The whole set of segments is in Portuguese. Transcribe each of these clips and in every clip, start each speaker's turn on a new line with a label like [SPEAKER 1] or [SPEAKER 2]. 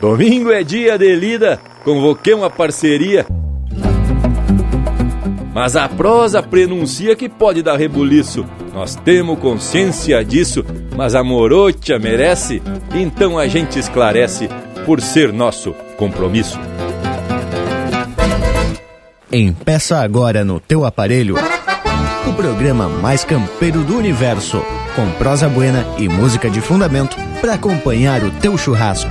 [SPEAKER 1] Domingo é dia de lida, convoquei uma parceria. Mas a prosa prenuncia que pode dar rebuliço. Nós temos consciência disso, mas a morocha merece, então a gente esclarece por ser nosso compromisso.
[SPEAKER 2] Empeça agora no teu aparelho o programa mais campeiro do universo, com prosa buena e música de fundamento para acompanhar o teu churrasco.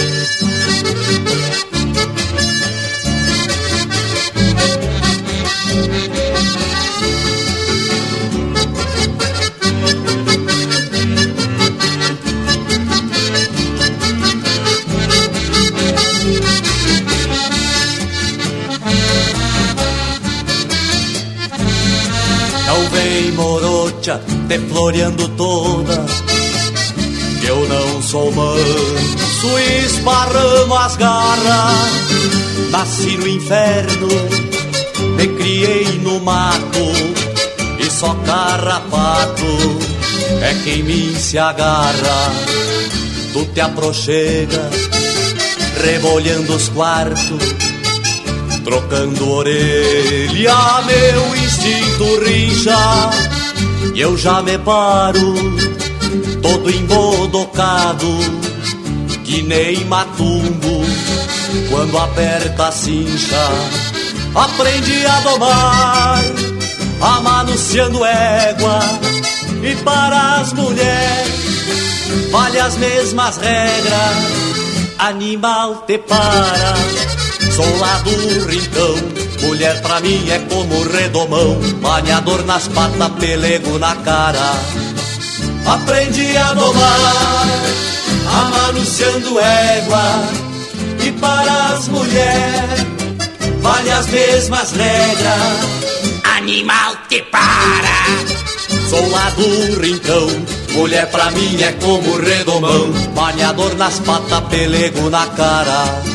[SPEAKER 3] Floreando todas. Eu não sou manso e esparramo as garras. Nasci no inferno, me criei no mato e só carrapato é quem me se agarra. Tu te aproxegas, rebolhando os quartos, trocando orelha, meu instinto rincha eu já me paro, todo embodocado, que nem matumbo, quando aperta a cincha. Aprendi a domar, amanunciando égua, e para as mulheres, vale as mesmas regras, animal te para, sou lá do rincão Mulher pra mim é como redomão, banhador nas patas, pelego na cara. Aprendi a domar, amanunciando égua, e para as mulheres vale as mesmas regras. Animal te para, sou lá do rincão. Mulher pra mim é como redomão, banhador nas patas, pelego na cara.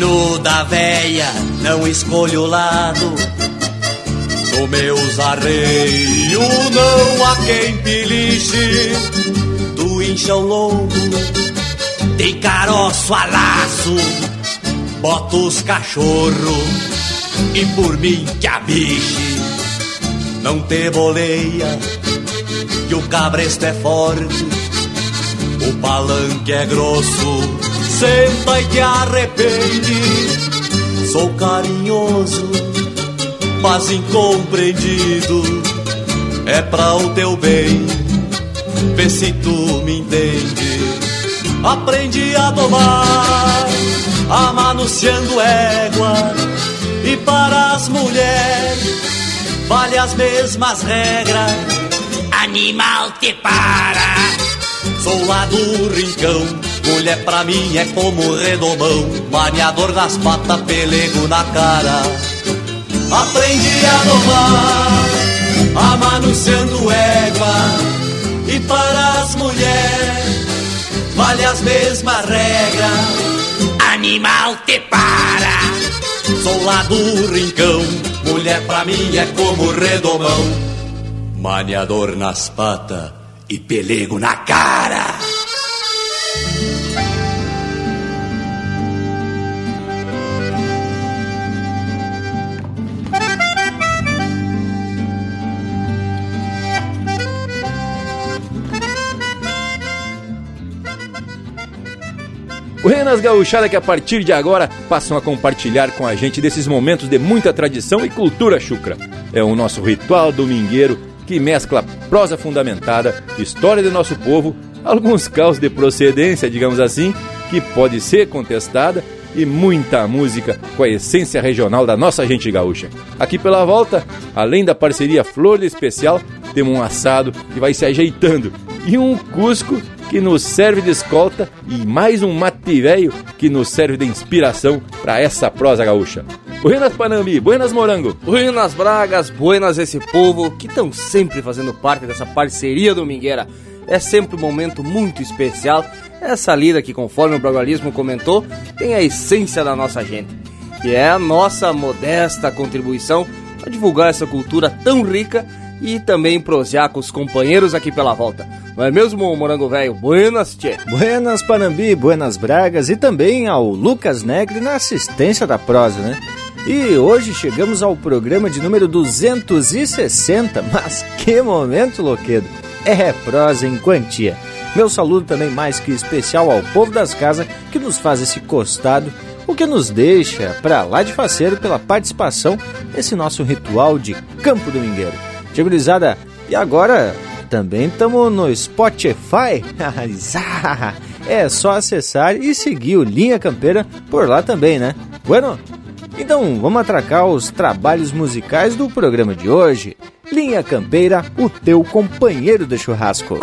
[SPEAKER 3] Lino da véia, não escolho o lado. No meus arreios não há quem piliche. Do inchão longo, tem caroço a laço. Bota os cachorro e por mim que abiche. Não te boleia, que o cabresto é forte. O palanque é grosso senta e te arrepende. Sou carinhoso, mas incompreendido. É pra o teu bem, vê se tu me entende. Aprendi a domar, amanunciando égua. E para as mulheres, vale as mesmas regras. Animal te para, sou lá do rincão Mulher pra mim é como redomão, maniador nas patas, pelego na cara. Aprendi a domar, amanunciando égua, e para as mulheres vale as mesmas regras. Animal te para, sou lá do rincão, mulher pra mim é como redomão, maniador nas patas e pelego na cara.
[SPEAKER 1] Buenas gauchada que a partir de agora passam a compartilhar com a gente desses momentos de muita tradição e cultura chucra. É o nosso ritual domingueiro que mescla prosa fundamentada, história do nosso povo, alguns caos de procedência, digamos assim, que pode ser contestada, e muita música com a essência regional da nossa gente gaúcha. Aqui pela volta, além da parceria Flor de Especial, temos um assado que vai se ajeitando e um cusco que nos serve de escolta e mais um mate velho que nos serve de inspiração para essa prosa gaúcha. Buenas Panambi, buenas Morango.
[SPEAKER 4] Buenas Bragas, buenas esse povo que estão sempre fazendo parte dessa parceria domingueira. É sempre um momento muito especial. Essa lida que, conforme o bragalismo comentou, tem a essência da nossa gente. E é a nossa modesta contribuição para divulgar essa cultura tão rica e também prosear com os companheiros aqui pela volta. Não é mesmo, Morango Velho? Buenas, tchê.
[SPEAKER 2] Buenas, Panambi, buenas Bragas e também ao Lucas Negre na assistência da prosa, né? E hoje chegamos ao programa de número 260, mas que momento, Loquedo! É prosa em quantia. Meu saludo também mais que especial ao povo das casas que nos faz esse costado, o que nos deixa para lá de faceiro pela participação nesse nosso ritual de Campo Domingueiro. Tigurizada, e agora também estamos no Spotify? é só acessar e seguir o Linha Campeira por lá também, né? Bueno, então vamos atracar os trabalhos musicais do programa de hoje. Linha Campeira, o teu companheiro de churrasco.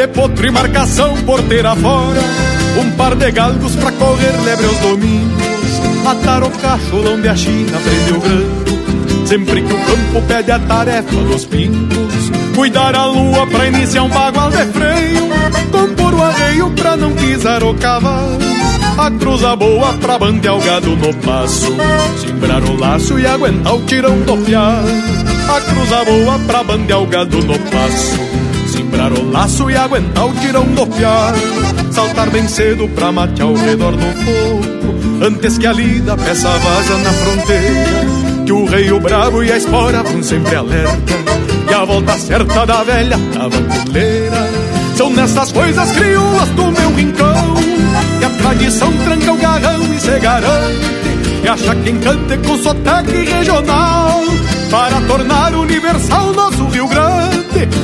[SPEAKER 5] De potro e marcação porteira fora Um par de galgos pra correr lebre aos domingos Atar o cacholão de a China prende o grande. Sempre que o campo pede a tarefa dos pingos Cuidar a lua pra iniciar um bagual de freio Compor o arreio pra não pisar o cavalo. A cruza boa pra bandear o gado no passo Simbrar o laço e aguentar o tirão do fiado A cruza boa pra bandear o gado no passo Quebrar o laço e aguentar o tirão do piar Saltar bem cedo pra matear ao redor do fogo Antes que a lida peça vaza na fronteira Que o rei, o bravo e a espora vão sempre alerta. E a volta certa da velha tabanculeira São nessas coisas crioulas do meu rincão Que a tradição tranca o garrão e se garante. E acha quem cante com sotaque regional. Para tornar universal nosso Rio Grande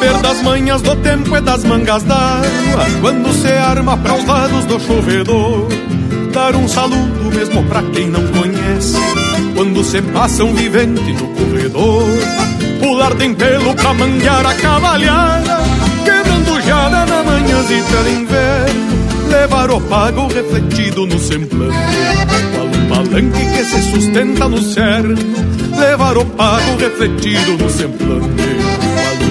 [SPEAKER 5] Saber das manhas do tempo é das mangas d'água Quando se arma para os lados do chovedor Dar um saludo mesmo pra quem não conhece. Quando se passa um vivente no corredor Pular tem pelo pra manguear a cavalhada Quebrando jada na manhãzita de inverno Levar o pago refletido no semblante. Qual um palanque que se sustenta no cerno Levar o pago refletido no semblante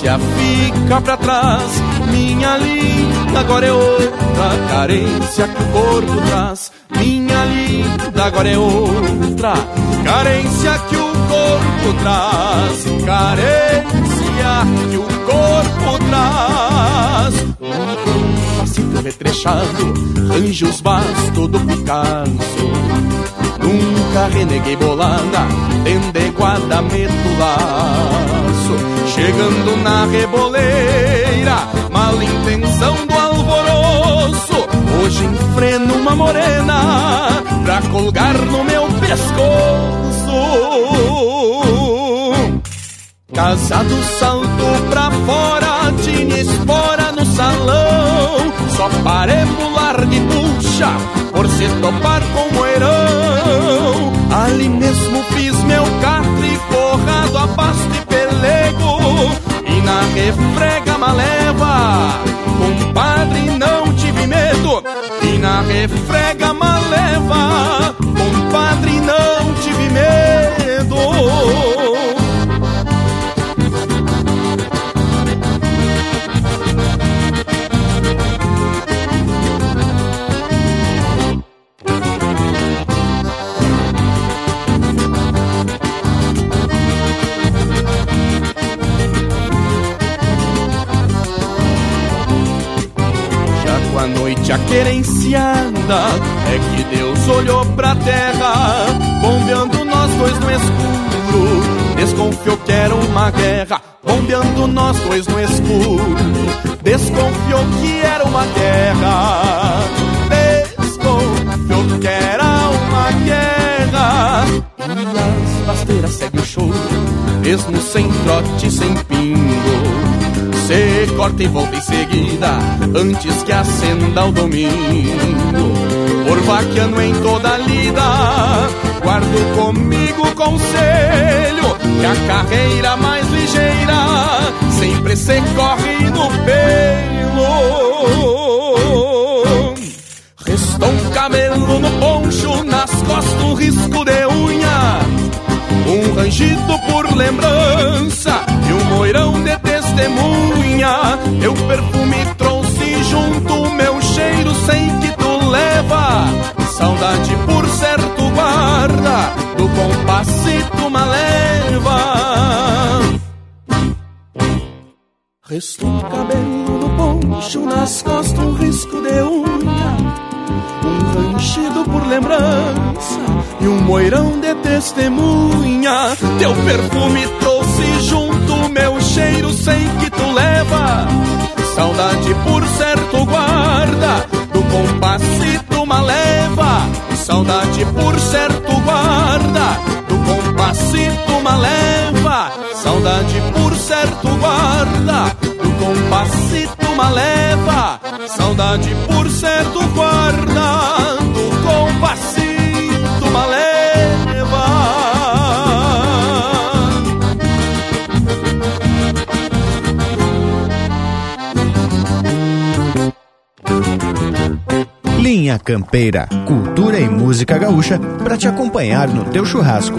[SPEAKER 6] distância fica pra trás. Minha linda agora é outra carência que o corpo traz. Minha linda agora é outra carência que o corpo traz. Carência que o corpo traz. Passito retrechado, anjos vasto do Picasso. Nunca reneguei bolada, endeguada meto laço. Chegando na reboleira, mal intenção do alvoroço. Hoje enfreno uma morena pra colgar no meu pescoço. Casado salto pra fora, tinha espora no salão. Só parei pular de puxa por se topar com moerão. Ali mesmo fiz meu catre forrado a pasto e pelego. E na refrega maleva, compadre, não tive medo. E na refrega maleva, noite aquerenciada É que Deus olhou pra terra Bombeando nós dois no escuro Desconfiou que era uma guerra Bombeando nós dois no escuro Desconfiou que era uma guerra Desconfiou que era uma guerra. E as pasteiras segue o choro Mesmo sem trote, sem pingo se corta e volta em seguida, antes que acenda o domingo. Por vaqueano em toda lida, guardo comigo conselho que a carreira mais ligeira sempre se corre no pelo. Restou um camelo no poncho, nas costas um risco de unha. Um rangido por lembrança moirão de testemunha. Eu perfume trouxe junto, meu cheiro sei que tu leva. Saudade por certo guarda, do compassito uma leva. Restou um cabelo no poncho, nas costas um risco de unha. Ranchido por lembrança e um moirão de testemunha. Teu perfume trouxe junto, meu cheiro sei que tu leva. Saudade por certo guarda, do compassito uma leva. Saudade por certo guarda, do compassito uma leva. Saudade por certo guarda, do compassito uma leva. Saudade por certo guarda, do compassito uma leva.
[SPEAKER 2] Linha Campeira, cultura e música gaúcha para te acompanhar no teu churrasco.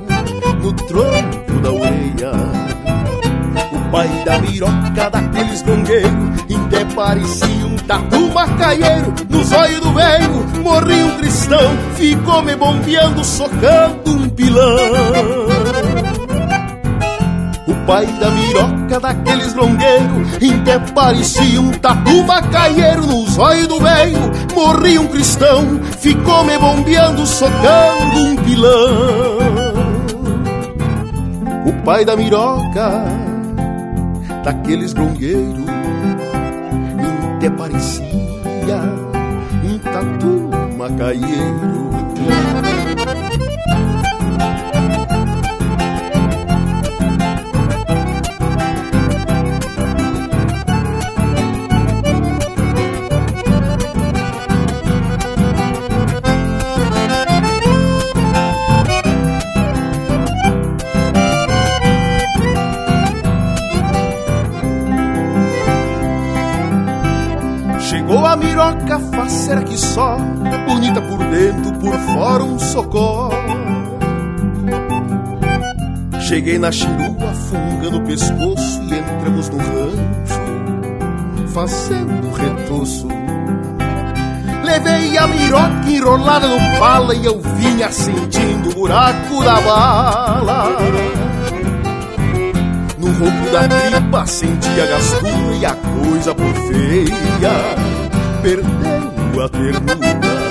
[SPEAKER 7] no tronco da orelha. O pai da miroca daqueles gongueiros, até parecia um tatu macaieiro. Nos olhos do velho, morri um cristão, ficou me bombeando, socando um pilão. O pai da miroca daqueles longueiros Até parecia um tatu macaieiro nos olhos do velho Morri um cristão, ficou me bombeando, socando um pilão pai da miroca daqueles longueiros Até parecia um tatu macaieiro Cheguei na chirua, fungando o pescoço e entramos no rancho, fazendo retoço. Levei a miroca enrolada no pala e eu vinha sentindo o buraco da bala. No ronco da tripa sentia gastura e a coisa por feia perdeu a ternura.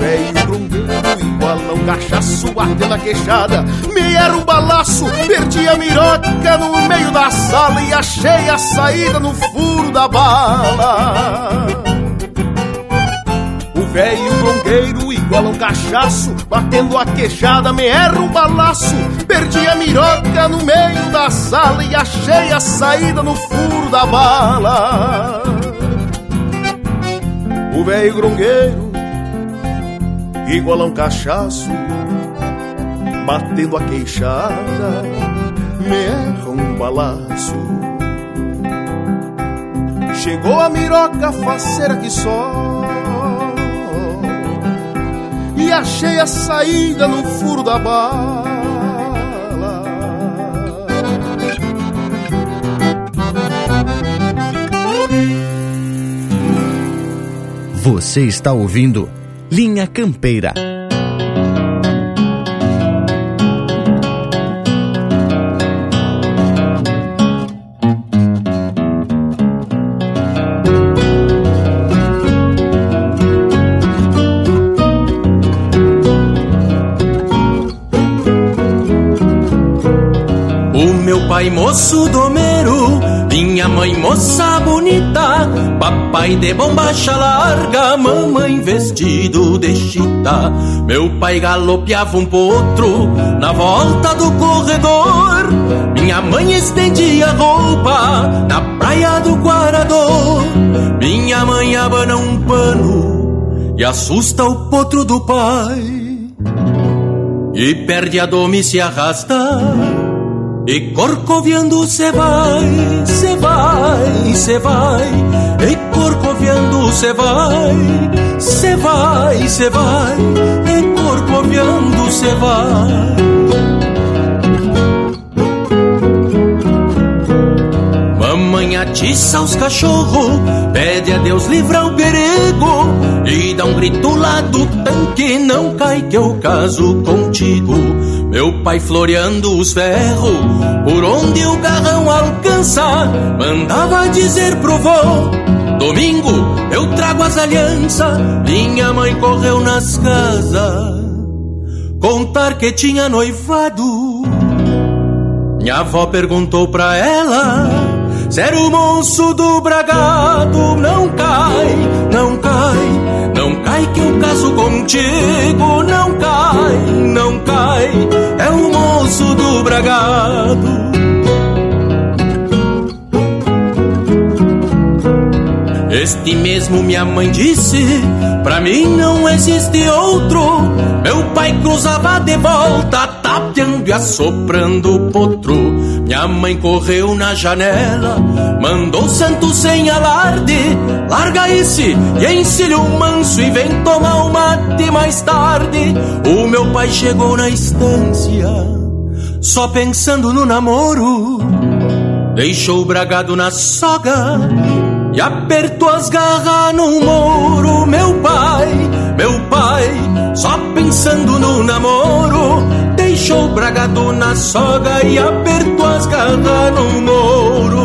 [SPEAKER 7] Velho grongueiro igual a um cachaço batendo a queixada. Me era um balaço, perdi a miroca no meio da sala e achei a saída no furo da bala. Velho grongueiro igual um cachaço, batendo a queixada, me era um balaço. Perdi a miroca no meio da sala e achei a saída no furo da bala o velho grongueiro, igual a um cachaço, batendo a queixada, me erra um balaço. Chegou a miroca faceira que só, e achei a saída no furo da bala.
[SPEAKER 2] Você está ouvindo Linha Campeira.
[SPEAKER 8] O meu pai moço domeiro minha mãe moça bonita, papai de bombacha larga, mamãe vestido de chita. Meu pai galopeava um potro na volta do corredor. Minha mãe estendia roupa na praia do Guarador. Minha mãe abana um pano e assusta o potro do pai. E perde a doma e se arrasta e corcoviando cê vai, cê vai, cê vai. E corcoviando cê vai, cê vai, cê vai. E corcoviando cê vai. Mamãe atiça os cachorros, pede a Deus livrar o perigo e dá um grito lá do tanque, não cai que eu caso contigo. Meu pai floreando os ferros, por onde o garrão alcança, mandava dizer pro vô: Domingo eu trago as alianças. Minha mãe correu nas casas, contar que tinha noivado. Minha avó perguntou pra ela: Se era o monstro do bragado, não cai, não cai não cai que eu caso contigo, não cai, não cai, é o moço do bragado. Este mesmo minha mãe disse, pra mim não existe outro. Meu pai cruzava de volta, tapeando e assoprando o potro. Minha mãe correu na janela, mandou santo sem alarde. Larga esse e encilha o manso e vem tomar o mate mais tarde. O meu pai chegou na estância, só pensando no namoro. Deixou o bragado na soga e apertou as garras no muro. Meu pai, meu pai, só pensando no namoro, deixou o bragado na soga e apertou as as garras no mouro.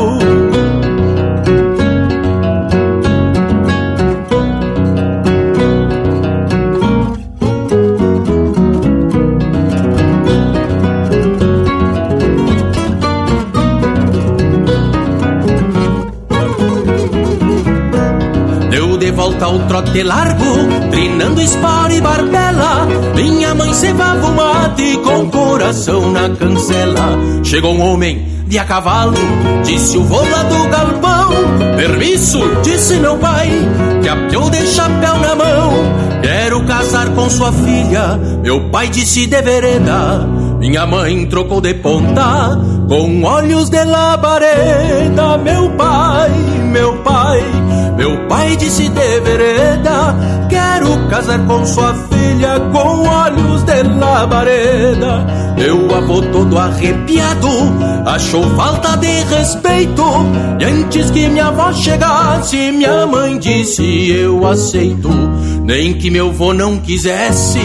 [SPEAKER 8] Volta ao trote largo, trinando espora e barbela. Minha mãe cevava o mate com coração na cancela. Chegou um homem de a cavalo, disse o vô lá do galpão. Permisso, disse meu pai, que apiou de chapéu na mão. Quero casar com sua filha, meu pai disse de vereda. Minha mãe trocou de ponta, com olhos de labareda. Meu pai, meu pai meu pai disse de vereda Quero casar com sua filha Com olhos de labareda. Meu avô todo arrepiado Achou falta de respeito. E antes que minha avó chegasse Minha mãe disse eu aceito. Nem que meu avô não quisesse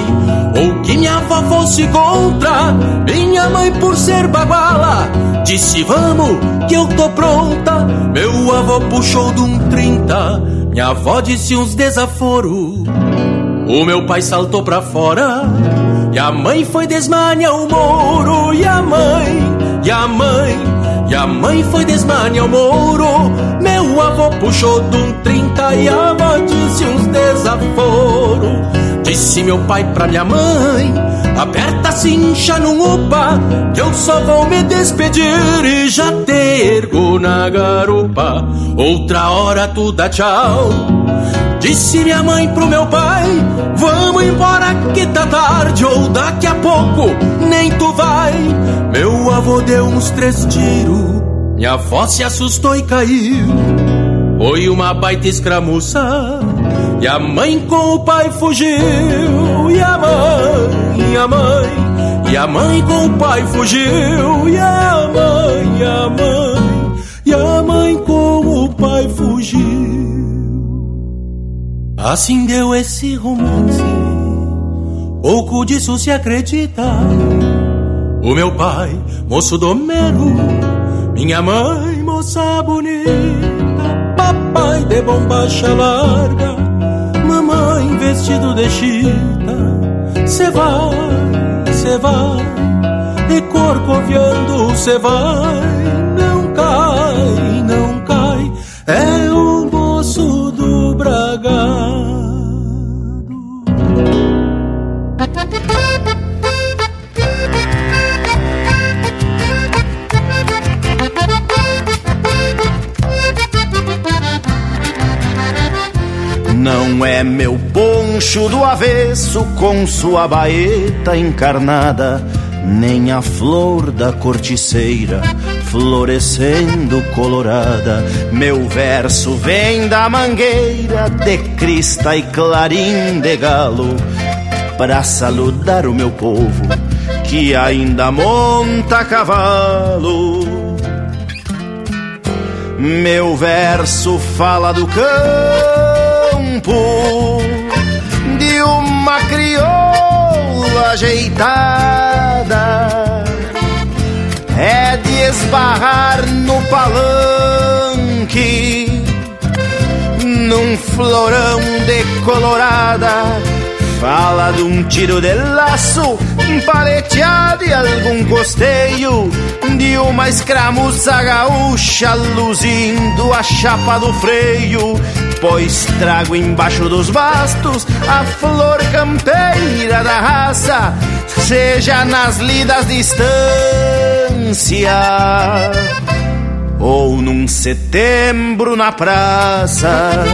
[SPEAKER 8] Ou que minha avó fosse contra Minha mãe por ser baguala Disse vamos que eu tô pronta. Meu avô puxou de um trinta Minha avó disse uns desaforo O meu pai saltou pra fora E a mãe foi desmanhar o moro E a mãe, e a mãe E a mãe foi desmanhar o moro. Meu avô puxou de um trinta E a avó disse uns desaforo Disse meu pai pra minha mãe Aperta a cincha no upa Que eu só vou me despedir E já te ergo na garupa. Outra hora tu dá tchau Disse minha mãe pro meu pai Vamos embora que tá tarde Ou daqui a pouco nem tu vai. Meu avô deu uns três tiros Minha avó se assustou e caiu. Foi uma baita escramuça e a mãe com o pai fugiu, e a mãe, e a mãe, e a mãe com o pai fugiu, e a mãe, e a mãe, e a mãe com Assim deu esse romance, pouco disso se acredita. O meu pai, moço domero, minha mãe, moça bonita, papai de bombacha larga mamãe vestido de chita, cê vai, cê vai, e corcoviando cê vai, não cai, não cai, é o bragado.
[SPEAKER 9] Não é meu poncho do avesso com sua baeta encarnada, nem a flor da corticeira florescendo colorada. Meu verso vem da mangueira de crista e clarim de galo, para saludar o meu povo que ainda monta cavalo. Meu verso fala do campo de uma crioula ajeitada esbarrar no palanque num florão de colorada. Fala de um tiro de laço paleteado e algum costeio de uma escramuça gaúcha luzindo a chapa do freio. Pois trago embaixo dos bastos a flor campeira da raça, seja nas lidas distância ou num setembro na praça.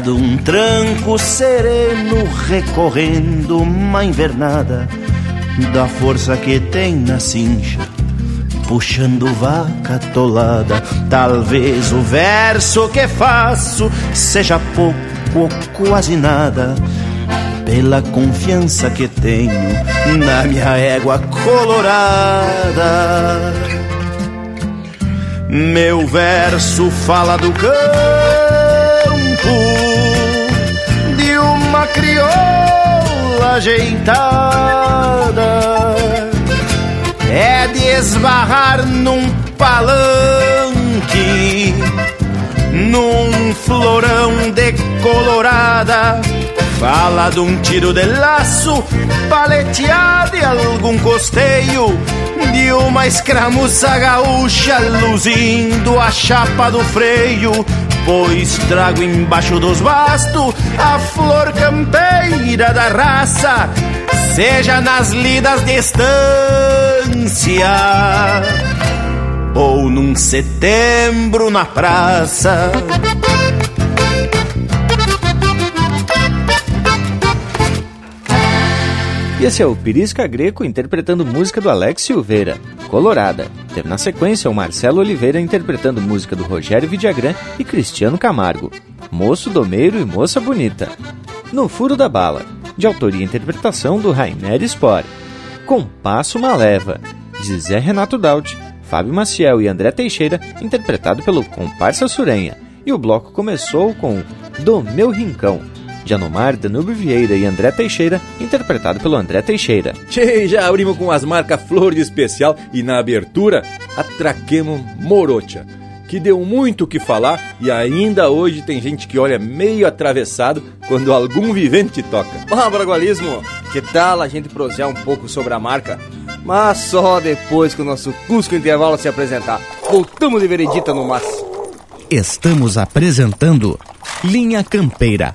[SPEAKER 9] De um tranco sereno recorrendo uma invernada da força que tem na cincha, puxando vaca tolada. Talvez o verso que faço seja pouco ou quase nada, pela confiança que tenho na minha égua colorada. Meu verso fala do campo, crioula ajeitada, é de esbarrar num palanque, num florão de colorada. Fala de um tiro de laço, paleteado e algum costeio De uma escramuça gaúcha, luzindo a chapa do freio Pois trago embaixo dos bastos a flor campeira da raça Seja nas lidas de estância Ou num setembro na praça
[SPEAKER 2] E esse é o Pirisca Greco interpretando música do Alex Silveira, Colorada. Teve na sequência o Marcelo Oliveira interpretando música do Rogério Vidagrã e Cristiano Camargo, Moço Domeiro e Moça Bonita. No Furo da Bala, de autoria e interpretação do Rainer Spore. Compasso Maleva, de Zé Renato Daut, Fábio Maciel e André Teixeira, interpretado pelo Comparsa Surenha. E o bloco começou com Do Meu Rincão, de Anomar, Danúbio Vieira e André Teixeira, interpretado pelo André Teixeira.
[SPEAKER 1] Tchê, já abrimos com as marcas Flor de Especial e na abertura atraquemos Morocha, que deu muito o que falar e ainda hoje tem gente que olha meio atravessado quando algum vivente toca.
[SPEAKER 4] Ah, Bragualismo, que tal a gente prosear um pouco sobre a marca? Mas só depois que o nosso Cusco Intervalo se apresentar. Voltamos de veredita no mas.
[SPEAKER 2] Estamos apresentando Linha Campeira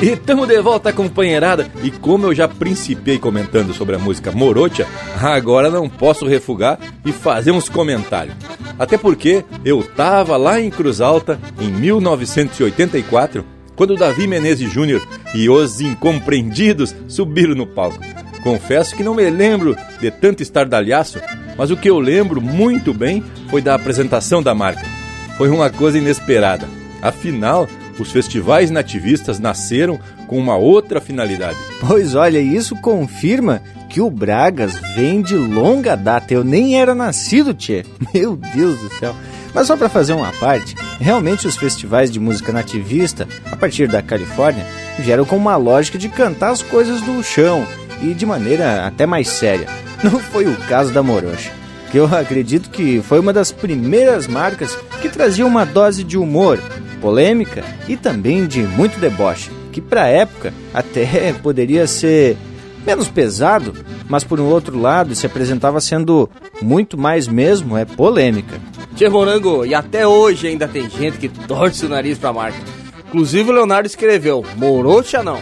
[SPEAKER 1] E estamos de volta, companheirada. E como eu já principei comentando sobre a música Morocha, agora não posso refugar e fazer uns comentários. Até porque eu tava lá em Cruz Alta em 1984, quando Davi Menezes Júnior e os incompreendidos subiram no palco. Confesso que não me lembro de tanto estardalhaço, mas o que eu lembro muito bem foi da apresentação da marca. Foi uma coisa inesperada. Afinal, os festivais nativistas nasceram com uma outra finalidade.
[SPEAKER 2] Pois olha, isso confirma que o Bragas vem de longa data. Eu nem era nascido, tchê. Meu Deus do céu. Mas só para fazer uma parte, realmente os festivais de música nativista, a partir da Califórnia, vieram com uma lógica de cantar as coisas do chão e de maneira até mais séria. Não foi o caso da Morocha, que eu acredito que foi uma das primeiras marcas que trazia uma dose de humor polêmica e também de muito deboche, que para a época até poderia ser menos pesado, mas por um outro lado se apresentava sendo muito mais mesmo é polêmica.
[SPEAKER 4] Tchê Morango, e até hoje ainda tem gente que torce o nariz pra marca. Inclusive o Leonardo escreveu, Morocha não.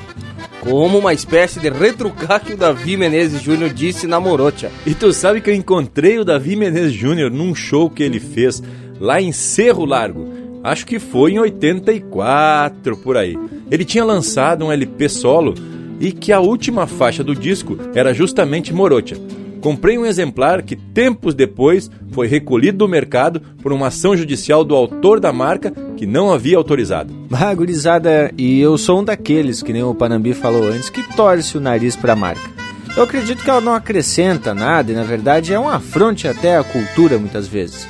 [SPEAKER 4] Como uma espécie de retrucar que o Davi Menezes Júnior disse na Morocha.
[SPEAKER 1] E tu sabe que eu encontrei o Davi Menezes Júnior num show que ele fez lá em Cerro Largo. Acho que foi em 84 por aí. Ele tinha lançado um LP solo e que a última faixa do disco era justamente Morocha. Comprei um exemplar que tempos depois foi recolhido do mercado por uma ação judicial do autor da marca que não havia autorizado.
[SPEAKER 2] Ah, gurizada, e eu sou um daqueles, que nem o Panambi falou antes, que torce o nariz para a marca. Eu acredito que ela não acrescenta nada e, na verdade, é um afronte até à cultura muitas vezes.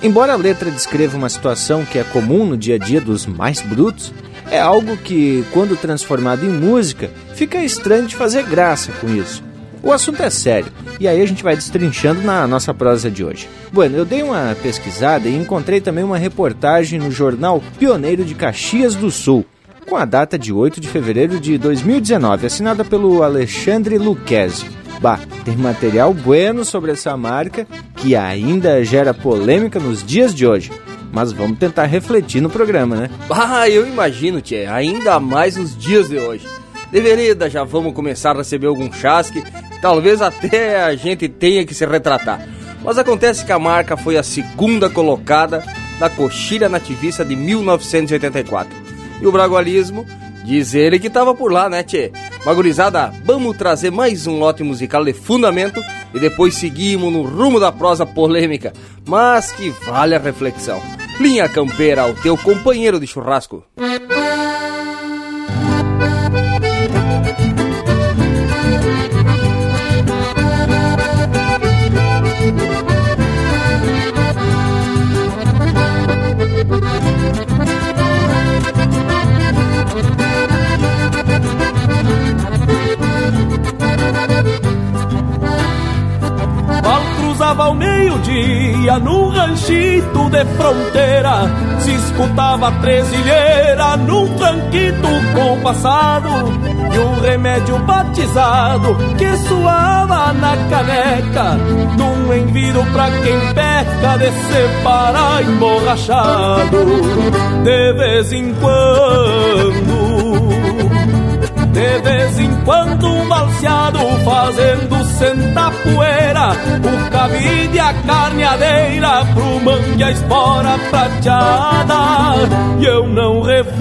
[SPEAKER 2] Embora a letra descreva uma situação que é comum no dia a dia dos mais brutos, é algo que, quando transformado em música, fica estranho de fazer graça com isso. O assunto é sério, e aí a gente vai destrinchando na nossa prosa de hoje. Bueno, eu dei uma pesquisada e encontrei também uma reportagem no jornal Pioneiro de Caxias do Sul, com a data de 8 de fevereiro de 2019, assinada pelo Alexandre Lucchesi. Bah, tem material bueno sobre essa marca que ainda gera polêmica nos dias de hoje. Mas vamos tentar refletir no programa, né?
[SPEAKER 4] Ah, eu imagino, Tchê, ainda mais nos dias de hoje. Deveria, já vamos começar a receber algum chasque, talvez até a gente tenha que se retratar. Mas acontece que a marca foi a segunda colocada da coxilha nativista de 1984. E o bragualismo diz ele que tava por lá, né, tchê? Magurizada, vamos trazer mais um lote musical de fundamento e depois seguimos no rumo da prosa polêmica, mas que vale a reflexão. Linha Campeira, o teu companheiro de churrasco.
[SPEAKER 10] Cruzava ao meio-dia num ranchito de fronteira. Se escutava tresilheira num tranquito compassado e um remédio batizado que suava na caneca. Num enviro pra quem peca de separar emborrachado. De vez em quando de vez em quando um balseado fazendo sentar poeira. O cabide a carneadeira pro mangue a espora prateada. E eu não refugo.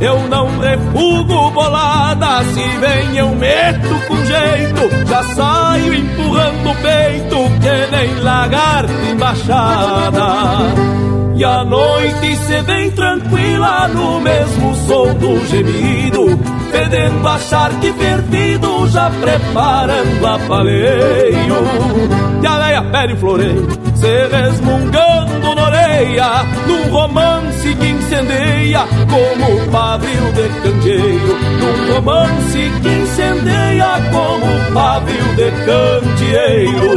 [SPEAKER 10] Eu não refugo bolada, se vem eu meto com jeito, já saio empurrando o peito, que nem lagarto embaixada. E a noite se vem tranquila no mesmo som do gemido Fedendo a charque perdido, já preparando a paleio. E a leia pede floreio, se resmungando na orelha Num romance que incendeia como pavio de candeeiro. Num romance que incendeia como pavio de candeeiro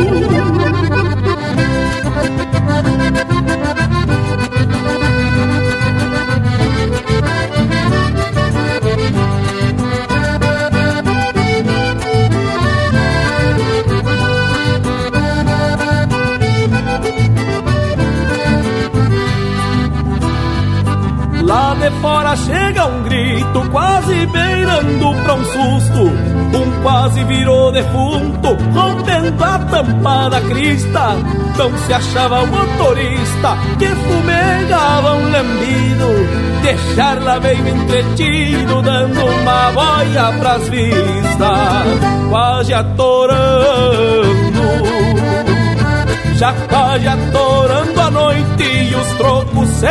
[SPEAKER 10] a tampa da crista. Não se achava o motorista que fumegava um lambido. Deixar lá meio entretido, dando uma boia pras vistas, quase atorando já vai atorando a noite e os trocos se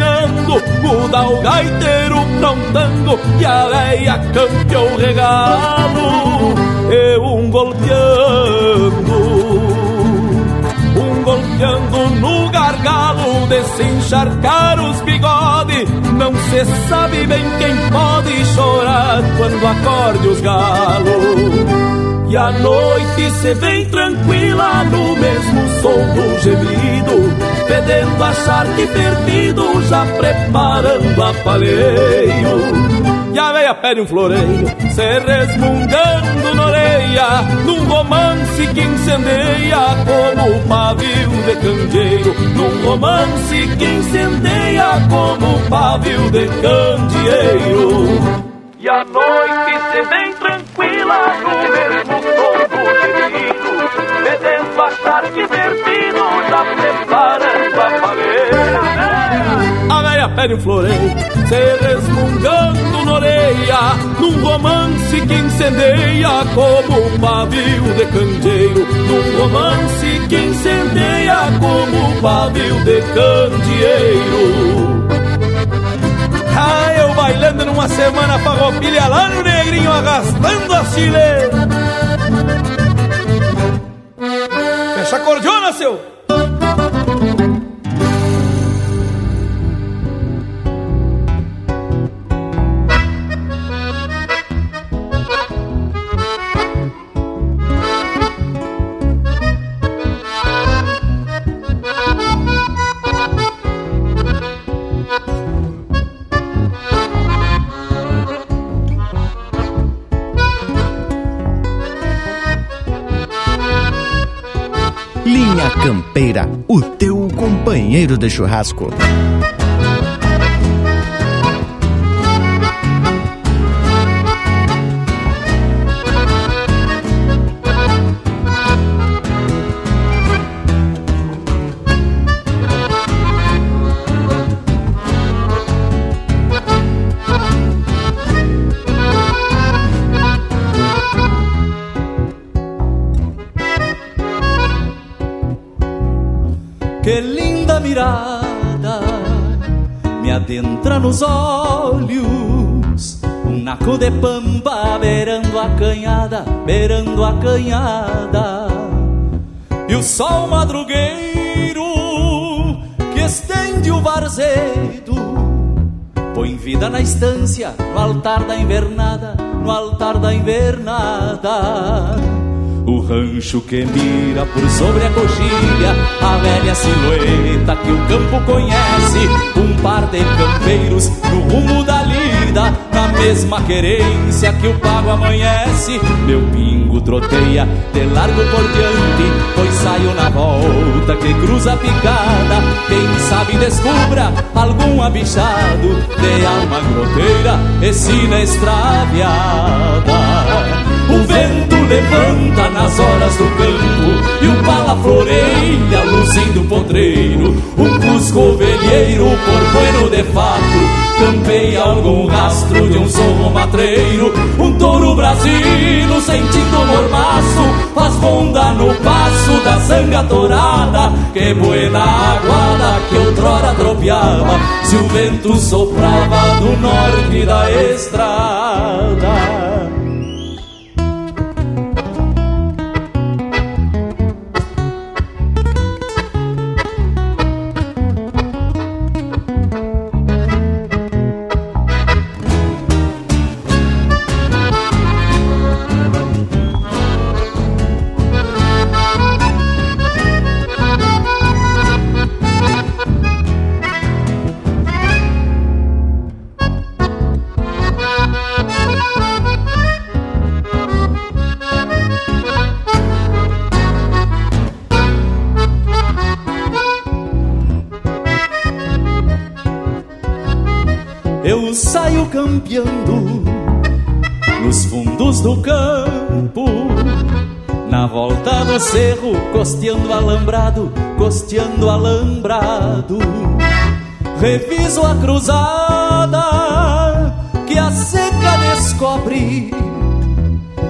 [SPEAKER 10] terminando. Muda o gaiteiro prontando e a veia campeou o regalo. E um golpeando, um golpeando no gargalo de se encharcar os bigodes. Não se sabe bem quem pode chorar quando acorde os galos. E a noite se vem tranquila no mesmo som do gemido Pedendo a charque perdido, já preparando a paleio. E a veia pede um floreio, se resmungando na orelha Num romance que incendeia como pavio de candeeiro. Num romance que incendeia como pavio de candeeiro. E a noite se vem tranquila no mesmo Um floreio, se resmungando na orelha Num romance que incendeia como um pavio de candeeiro Num romance que incendeia como um pavio de candeeiro ah, eu bailando numa semana farroupilha lá no negrinho arrastando a chile. Fecha a cordiona, seu!
[SPEAKER 2] De churrasco.
[SPEAKER 11] Beirando a canhada. E o sol madrugueiro que estende o varzedo põe vida na estância, no altar da invernada, no altar da invernada. O rancho que mira por sobre a coxilha, a velha silhueta que o campo conhece. Um par de campeiros no rumo da lida, na mesma querência que o pago amanhece. Meu pingo troteia de largo por diante, pois saio na volta que cruza a picada. Quem sabe descubra algum abichado de alma groteira e sina extraviada. O vento levanta nas horas do campo E o pala floreia luzindo o potreiro Um cusco ovelheiro por bueno de fato Campeia algum rastro de um sorro matreiro Um touro brasino sentindo mormaço Faz ronda no passo da sanga torada Que buena aguada que outrora tropeava Se o vento soprava do norte da estrada campeando nos fundos do campo. Na volta do cerro, costeando alambrado, costeando alambrado. Reviso a cruzada que a seca descobre.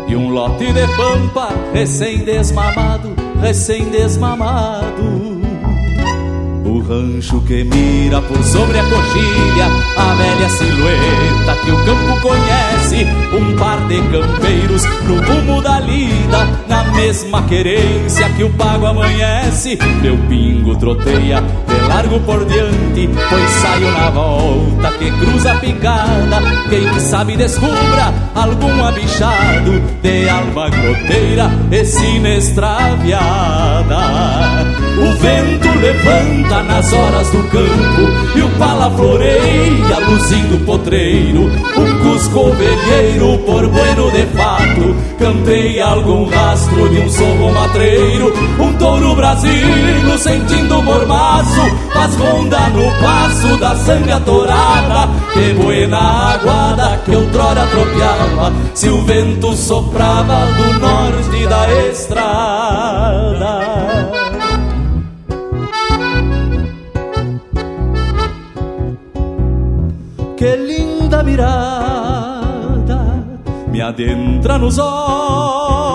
[SPEAKER 11] E um lote de pampa recém-desmamado, recém-desmamado rancho que mira por sobre a coxilha A velha silhueta que o campo conhece Um par de campeiros no rumo da lida Na mesma querência que o pago amanhece. Meu pingo troteia de largo por diante Pois saio na volta que cruza a picada Quem sabe descubra algum abichado De alma groteira e sina extraviada o vento levanta nas horas do campo E o pala floreia luzindo potreiro. Um cusco ovelheiro por bueno de fato Cantei algum rastro de um sorro matreiro. Um touro brasino sentindo o mormaço Faz ronda no passo da sanga torada Que buena aguada que outrora tropeava Se o vento soprava do norte da estrada. Que linda mirada me adentra nos olhos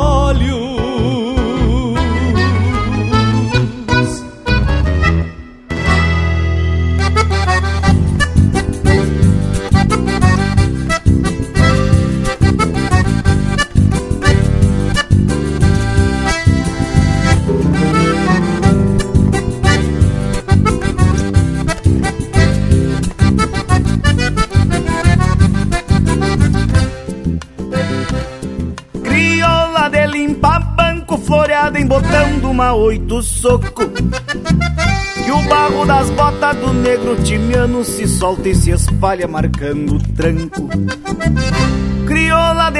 [SPEAKER 12] oito soco. Que o barro das botas do negro timiano se solta e se espalha marcando o tranco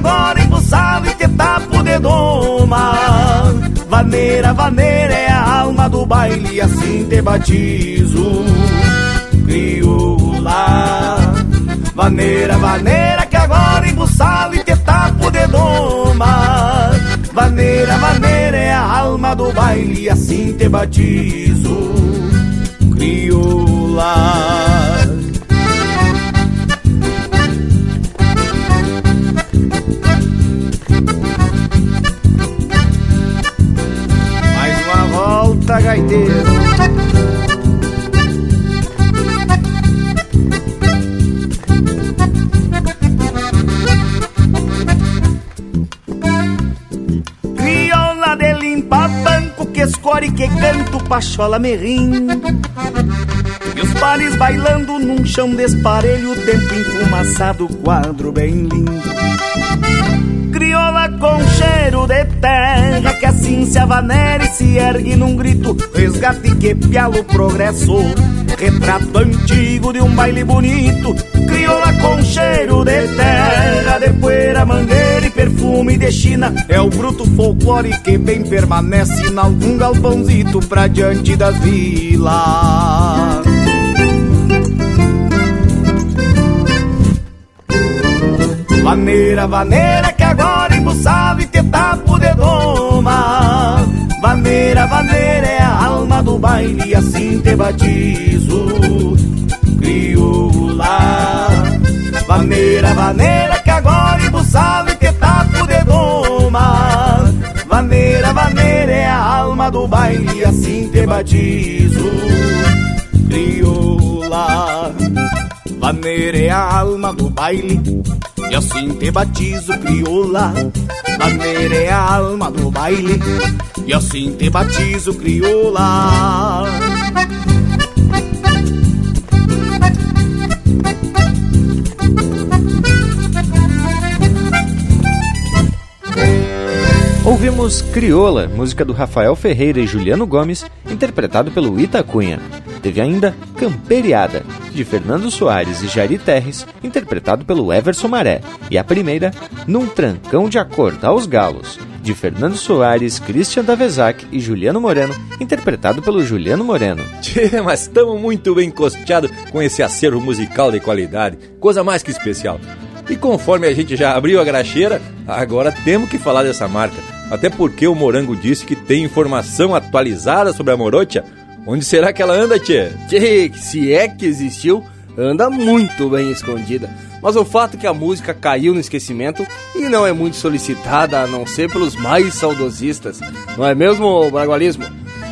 [SPEAKER 12] agora embuçado e que tapo de doma. Vaneira, vaneira é a alma do baile, assim te batizo, crioula. Vaneira, vaneira que agora embuçalo e te tapo de doma. Vaneira, vaneira é a alma do baile, assim te batizo, crioula. Escore que canto pachola merrim. E os pares bailando num chão desparelho, tempo enfumaçado, quadro bem lindo. Crioula com cheiro de terra que assim se avanera e se ergue num grito, resgate que pialo progresso. Retrato antigo de um baile bonito, crioula com cheiro de terra, de poeira, mangueira e perfume de China. É o bruto folclore que bem permanece em algum galpãozito pra diante das vilas. Vaneira, vaneira que agora embuçava e te tapo de doma. Vaneira, vaneira é a alma do baile, assim te batizo, crioula. Vaneira, vaneira que agora embuçava e te tapo de doma. Vaneira, vaneira é a alma do baile, assim te batizo, crioula. Vaneira é a alma do baile, e assim te batizo, crioula. Vaneira é a alma do baile, e assim te batizo, crioula.
[SPEAKER 2] Ouvimos Crioula, música do Rafael Ferreira e Juliano Gomes, interpretado pelo Ita Cunha. Teve ainda Camperiada, de Fernando Soares e Jari Terres, interpretado pelo Everson Maré. E a primeira, Num Trancão de Acordar os Galos, de Fernando Soares, Christian Davezac e Juliano Moreno, interpretado pelo Juliano Moreno.
[SPEAKER 1] Tchê, mas estamos muito bem encostados com esse acervo musical de qualidade, coisa mais que especial. E conforme a gente já abriu a graxeira, agora temos que falar dessa marca. Até porque o Morango disse que tem informação atualizada sobre a Morocha. Onde será que ela anda, tchê?
[SPEAKER 4] Que, se é que existiu, anda muito bem escondida. Mas o fato é que a música caiu no esquecimento e não é muito solicitada a não ser pelos mais saudosistas. Não é mesmo, Bragualismo?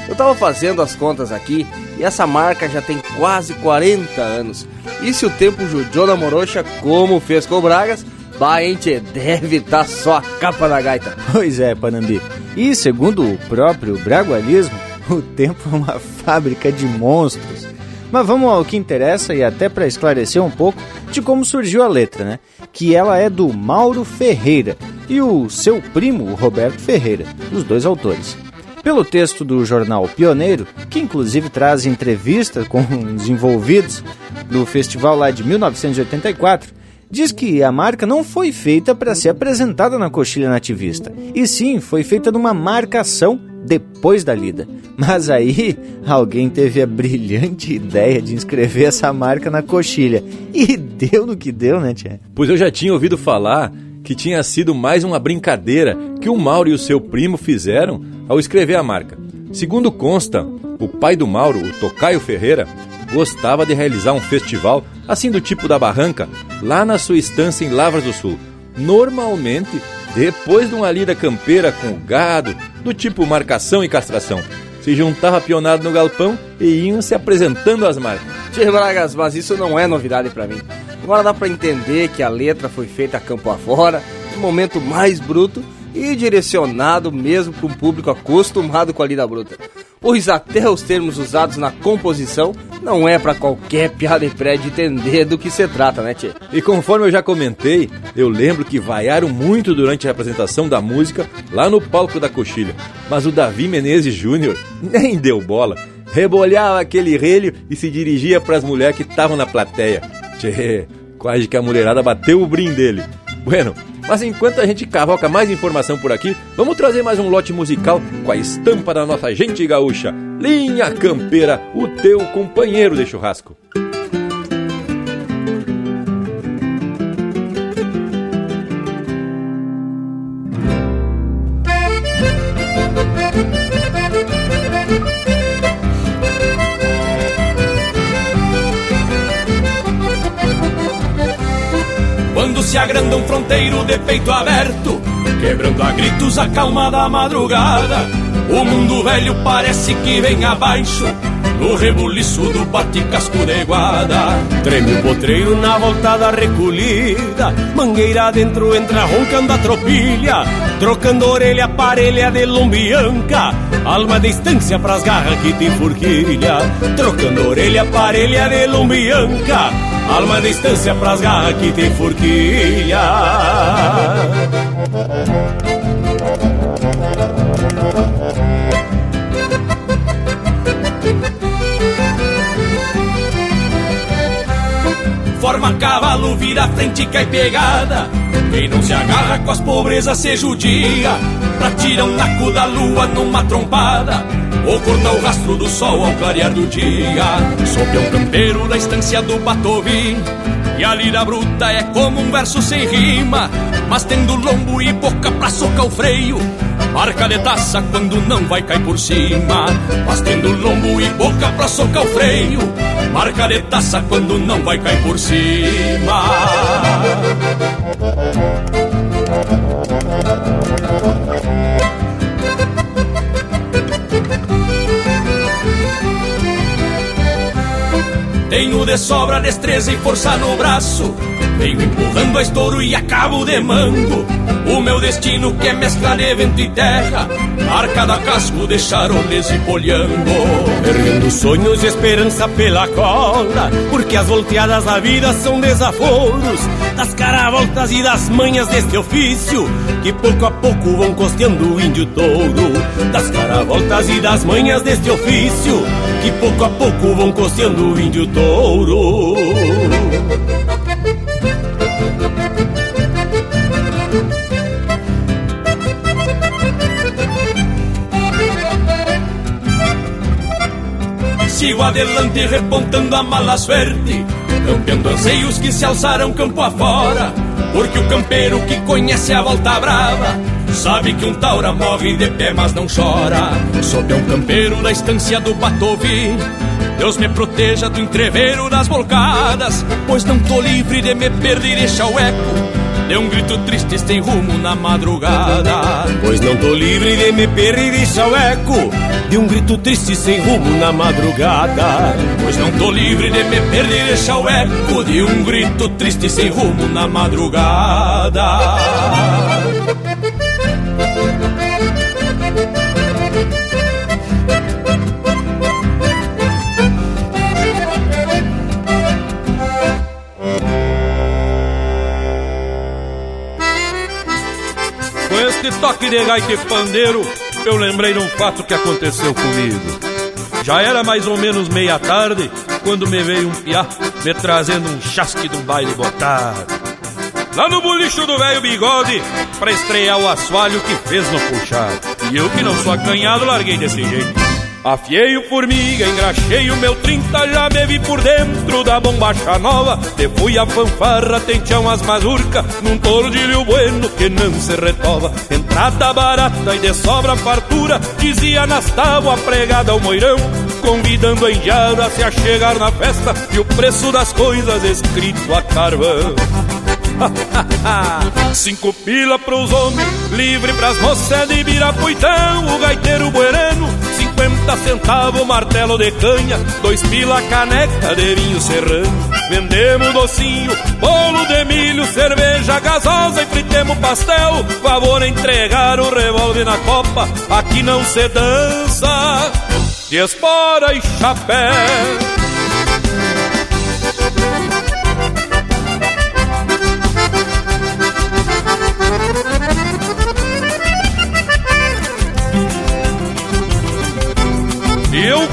[SPEAKER 4] Eu tava fazendo as contas aqui e essa marca já tem quase 40 anos. E se o tempo judiou na Morocha como fez com o Bragas, bah, hein, tchê, deve estar tá só a capa da gaita.
[SPEAKER 2] Pois é, Panambi. E segundo o próprio Bragualismo, o tempo é uma fábrica de monstros. Mas vamos ao que interessa e até para esclarecer um pouco de como surgiu a letra, né? Que ela é do Mauro Ferreira e o seu primo, o Roberto Ferreira, os dois autores. Pelo texto do jornal Pioneiro, que inclusive traz entrevista com os envolvidos do festival lá de 1984, diz que a marca não foi feita para ser apresentada na coxilha nativista, e sim foi feita numa marcação depois da lida. Mas aí alguém teve a brilhante ideia de inscrever essa marca na coxilha. E deu no que deu, né, Tia?
[SPEAKER 1] Pois eu já tinha ouvido falar que tinha sido mais uma brincadeira que o Mauro e o seu primo fizeram ao escrever a marca. Segundo consta, o pai do Mauro, o Tocaio Ferreira, gostava de realizar um festival assim do tipo da Barranca, lá na sua estância em Lavras do Sul. Normalmente, depois de uma lida campeira com o gado, do tipo marcação e castração. Se juntava pionado no galpão e iam se apresentando as marcas.
[SPEAKER 4] Tchê Bragas, mas isso não é novidade para mim. Agora dá para entender que a letra foi feita a campo afora, no momento mais bruto e direcionado mesmo para um público acostumado com a lida bruta. Pois até os termos usados na composição não é para qualquer piada e prédio entender do que se trata, né, Tchê?
[SPEAKER 1] E conforme eu já comentei, eu lembro que vaiaram muito durante a apresentação da música lá no palco da coxilha. Mas o Davi Menezes Júnior nem deu bola. Rebolhava aquele relho e se dirigia para as mulheres que estavam na plateia. Tchê, quase que a mulherada bateu o brim dele. Bueno, Mas enquanto a gente cavoca mais informação por aqui, vamos trazer mais um lote musical com a estampa da nossa gente gaúcha. Linha Campeira, o teu companheiro de churrasco.
[SPEAKER 6] Se agranda um fronteiro de peito aberto, quebrando a gritos a calma da madrugada. O mundo velho parece que vem abaixo, no rebuliço do bate-casco de guarda.
[SPEAKER 13] Treme o potreiro na voltada recolhida, mangueira dentro entra roncando a tropilha, trocando orelha parelha de lombianca, alma de distância pras garras que tem forquilha, trocando orelha parelha de lombianca Alma distância pras garras que tem forquilha
[SPEAKER 6] Forma cavalo, vira frente, cai pegada Quem não se agarra com as pobrezas se judia Pra tirar um naco da lua numa trompada ou cortar o rastro do sol ao clarear do dia. Sob um campeiro da estância do Batovi. E a lira bruta é como um verso sem rima, mas tendo lombo e boca pra socar o freio. Marca de taça quando não vai cair por cima, mas tendo lombo e boca pra socar o freio. Marca de taça quando não vai cair por cima. Tenho de sobra destreza e força no braço. Venho empurrando a estouro e acabo de mango. O meu destino que é mescla de vento e terra. Marca da casco de charoles e polhango.
[SPEAKER 13] Erguendo sonhos e esperança pela cola. Porque as volteadas da vida são desaforos. Das caravoltas e das manhas deste ofício. Que pouco a pouco vão costeando o índio touro. Das caravoltas e das manhas deste ofício que pouco a pouco vão costeando o índio touro.
[SPEAKER 6] Sigo adelante repontando a mala suerte, campeando anseios que se alçaram campo afora, porque o campeiro que conhece a volta brava Sabe que um taura morre de pé, mas não chora. Sob um campeiro da estância do Batovi. Deus me proteja do entreveiro das volcadas, pois não tô livre de me perder e deixar o eco de um grito triste sem rumo na madrugada.
[SPEAKER 13] Pois não tô livre de me perder e deixar o eco de um grito triste sem rumo na madrugada.
[SPEAKER 6] Pois não tô livre de me perder e deixar o eco de um grito triste sem rumo na madrugada.
[SPEAKER 14] Toque de gaita e pandeiro, eu lembrei de um fato que aconteceu comigo. Já era mais ou menos meia tarde quando me veio um piá me trazendo um chasque de um baile botado. Lá no bolicho do velho bigode, pra estrear o assoalho que fez no puxado. E eu que não sou acanhado, larguei desse jeito. Afiei o formiga, engraxei o meu trinta, já me vi por dentro da bombacha nova. Te fui a fanfarra, tenteão as mazurca, num tordilho bueno que não se retova. Entrada barata e de sobra fartura, dizia nas tábuas pregada ao moirão. Convidando a indiada a se achegar na festa e o preço das coisas escrito a carvão. Cinco pila pros homens, livre pras moças de Birapuitão, o gaiteiro buerano 50 centavos martelo de canha, dois pila caneca de vinho serrano. Vendemos docinho, bolo de milho, cerveja gasosa e fritemos pastel. Favor entregar o revólver na copa, aqui não se dança de espora e chapéu.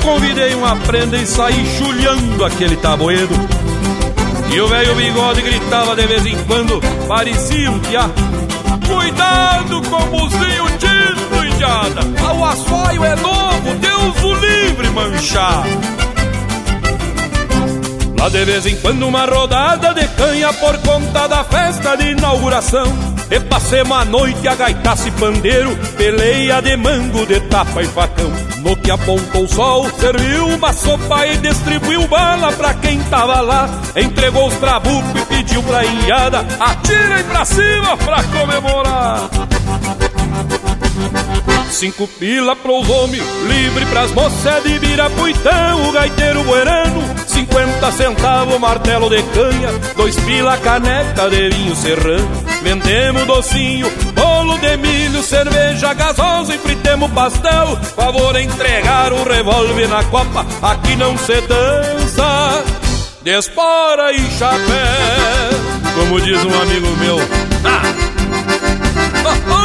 [SPEAKER 14] Convidei uma prenda e saí chulhando aquele tabueiro. E o velho bigode gritava de vez em quando, parecia um piá.
[SPEAKER 15] cuidado com o buzinho tinto, indiada. O assoio é novo, Deus o livre manchar. Lá de vez em quando uma rodada de canha por conta da festa de inauguração. E passemos a noite a gaitaça pandeiro, peleia de mango, de tapa e facão. No que apontou o sol, serviu uma sopa e distribuiu bala pra quem tava lá. Entregou os trabucos e pediu pra ilhada, atirem pra cima pra comemorar. Cinco pila pros homens, livre pras moças de Birapuitão, o gaiteiro buerano. Cinquenta centavos martelo de canha, dois pila caneca de vinho serrano. Vendemos docinho, bolo de milho, cerveja gasosa e fritemos pastel. Favor entregar o revólver na copa, aqui não se dança. Despora e chapéu, como diz um amigo meu. Ah! Oh, Rio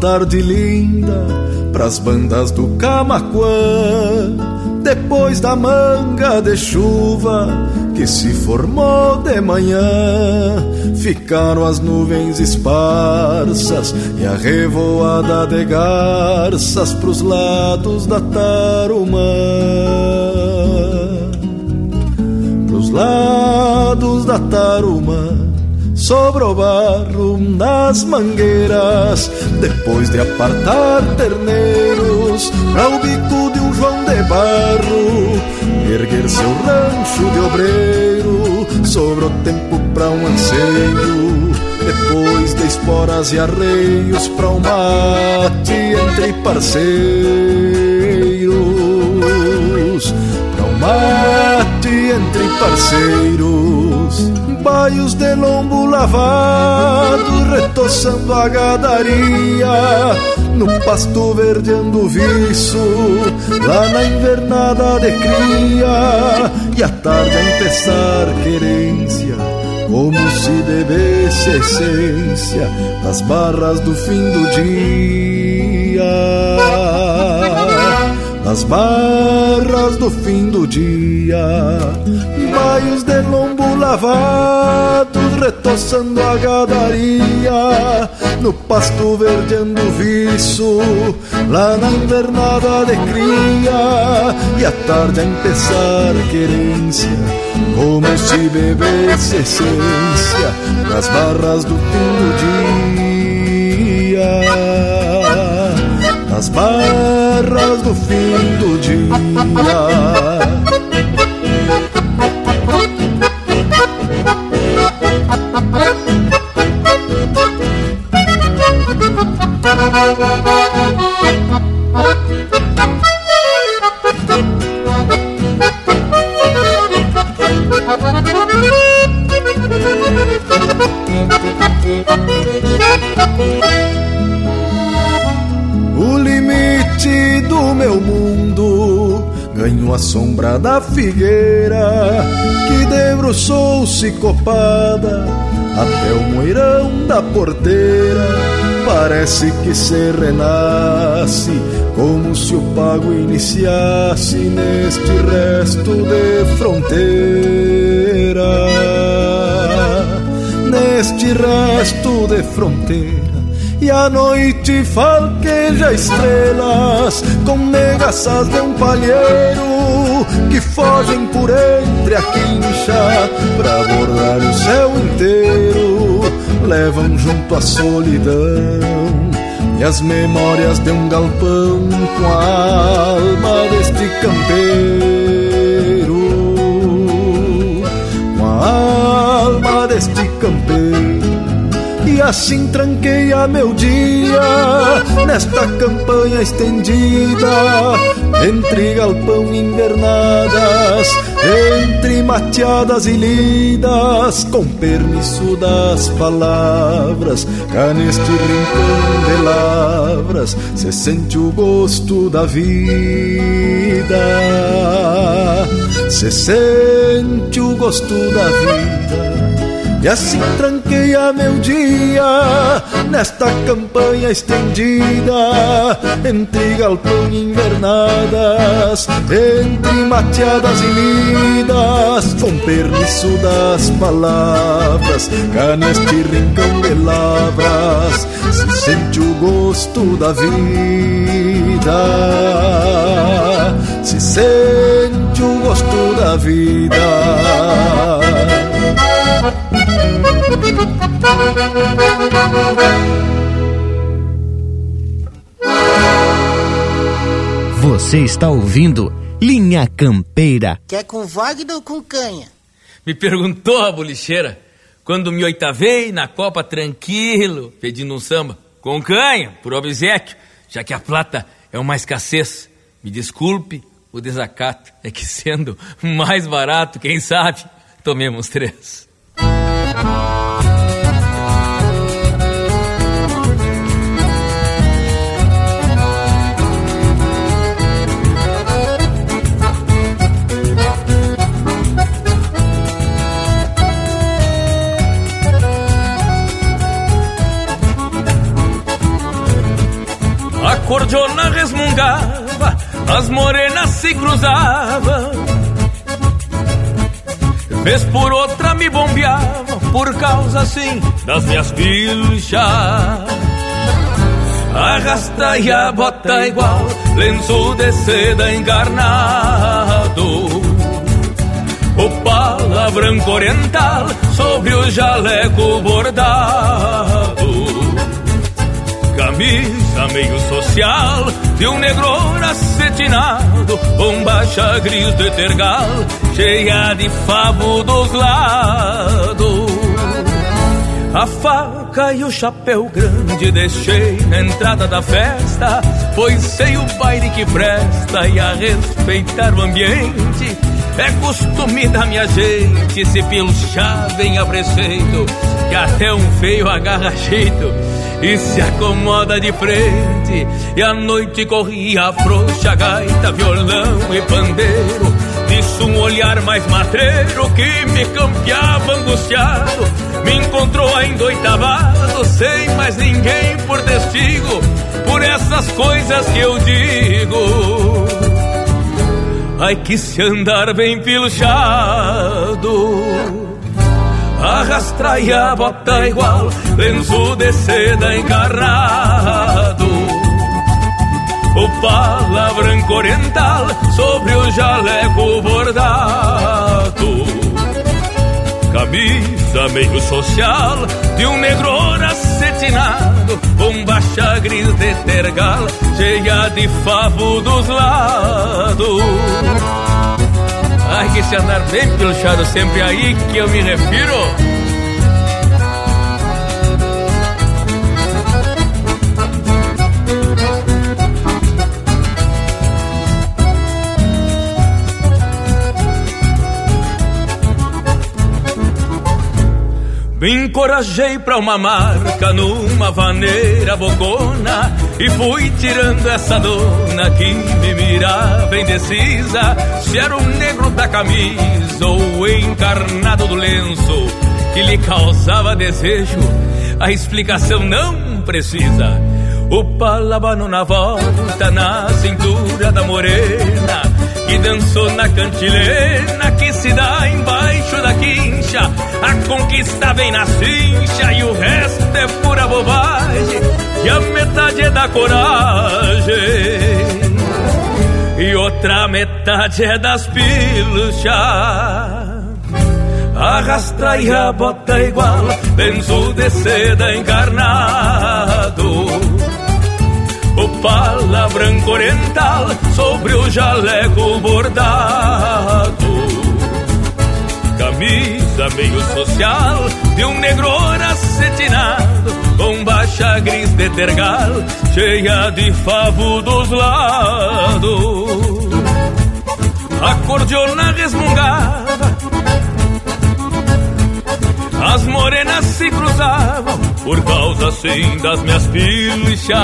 [SPEAKER 16] Tarde linda, pras bandas do Camaquã. Depois da manga de chuva que se formou de manhã, ficaram as nuvens esparsas e a revoada de garças pros lados da Tarumã. Pros lados da Tarumã sobrou barro nas mangueiras, depois de apartar terneiros para o bico de um João de Barro, erguer seu rancho de obreiro, sobrou tempo para um anseio, depois de esporas e arreios para um mate entre parceiros, para um mate entre parceiros baios de lombo lavado, retoçando a gadaria, no pasto verdeando viço, lá na invernada de cria, e à tarde a empezar querência, como se bebesse essência das barras do fim do dia. Nas barras do fim do dia, baios de lombo lavados retoçando a gadaria, no pasto verdeando viço, lá na invernada de cria, e à tarde a empezar querência, como se bebesse essência, nas barras do fim do dia nas barras do fim do dia. Do meu mundo ganho a sombra da figueira que debruçou-se copada até o moirão da porteira. Parece que se renasce como se o pago iniciasse neste resto de fronteira. Neste resto de fronteira e a noite falqueja estrelas com negaças de um palheiro que fogem por entre a quincha pra bordar o céu inteiro. Levam junto a solidão e as memórias de um galpão com a alma deste campeiro. Com a alma deste campeiro assim tranqueia meu dia nesta campanha estendida entre galpão e invernadas, entre mateadas e lidas, com permisso das palavras, cá neste rincão de lavras se sente o gosto da vida, se sente o gosto da vida. E assim tranqueia meu dia nesta campanha estendida entre galpão e invernadas, entre mateadas e lidas, com permisso das palavras, cá neste rincão de lavras se sente o gosto da vida, se sente o gosto da vida.
[SPEAKER 3] Você está ouvindo Linha Campeira.
[SPEAKER 17] Quer com Wagner ou com canha?
[SPEAKER 10] Me perguntou a bolicheira quando me oitavei na copa tranquilo, pedindo um samba. Com canha, por obsequio, já que a plata é uma escassez. Me desculpe o desacato, é que sendo mais barato, quem sabe, tomemos três. A cordiona resmungava, as morenas se cruzavam. Vez por outra me bombeava, por causa assim das minhas pilchas. Arrasta e a bota igual, lenço de seda encarnado. O palavranco oriental sobre o jaleco bordado camisa meio social de um negro acetinado, bombacha gris de tergal, cheia de favo dos lados. A faca e o chapéu grande deixei na entrada da festa, pois sei o baile que presta e a respeitar o ambiente. É costume da minha gente se pilchar bem a preceito, que até um feio agarra jeito e se acomoda de frente. E a noite corria frouxa, gaita, violão e pandeiro. Disso um olhar mais matreiro que me campeava angustiado. Me encontrou ainda oitavado, sem mais ninguém por testigo. Por essas coisas que eu digo. Ai que se andar bem pilchado Arrastra e a bota igual Lenço de seda encarrado O pala branco oriental Sobre o jaleco bordado Camisa meio social De um negro acetinado Bombacha gris de tergal Cheia de favo dos lados Ai, que se andar bem pilchado sempre aí que eu me refiro. Me encorajei pra uma marca numa vaneira bocona E fui tirando essa dona que me mirava indecisa Se era o negro da camisa ou o encarnado do lenço Que lhe causava desejo A explicação não precisa. O palabano na volta, na cintura da morena Que dançou na cantilena que se dá embaixo da quincha. A conquista vem na cincha e o resto é pura bobagem. E a metade é da coragem. E outra metade é das pilchas. Arrastra e a bota igual Benzo de seda encarnado o pala branco oriental sobre o jaleco bordado. Camisa meio social de um negro acetinado com baixa gris de tergal, cheia de favo dos lados. A cordiona resmungava, as morenas se cruzavam por causa assim das minhas pilchas.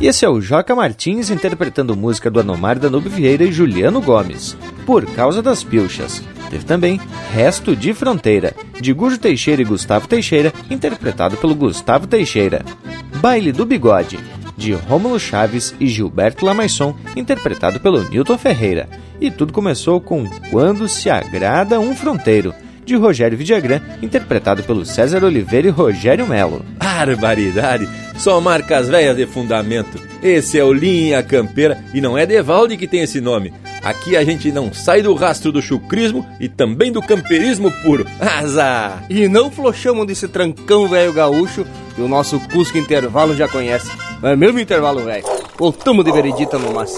[SPEAKER 2] E esse é o Joca Martins interpretando música do Anomar Danube Vieira e Juliano Gomes, Por Causa das Pilchas. Teve também Resto de Fronteira, de Gujo Teixeira e Gustavo Teixeira, interpretado pelo Gustavo Teixeira. Baile do Bigode, de Rômulo Chaves e Gilberto Lamaisson, interpretado pelo Newton Ferreira. E tudo começou com Quando se agrada um fronteiro, de Rogério Vidagrã, interpretado pelo César Oliveira e Rogério Melo.
[SPEAKER 1] Barbaridade! Só marcas velhas de fundamento. Esse é o Linha Campeira e não é Devalde que tem esse nome. Aqui a gente não sai do rastro do chucrismo e também do camperismo puro. Azar!
[SPEAKER 4] E não flochamos desse trancão velho gaúcho que o nosso Cusco Intervalo já conhece. Não é mesmo intervalo velho? Voltamos de veredita no mas.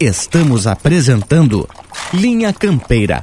[SPEAKER 3] Estamos apresentando Linha Campeira,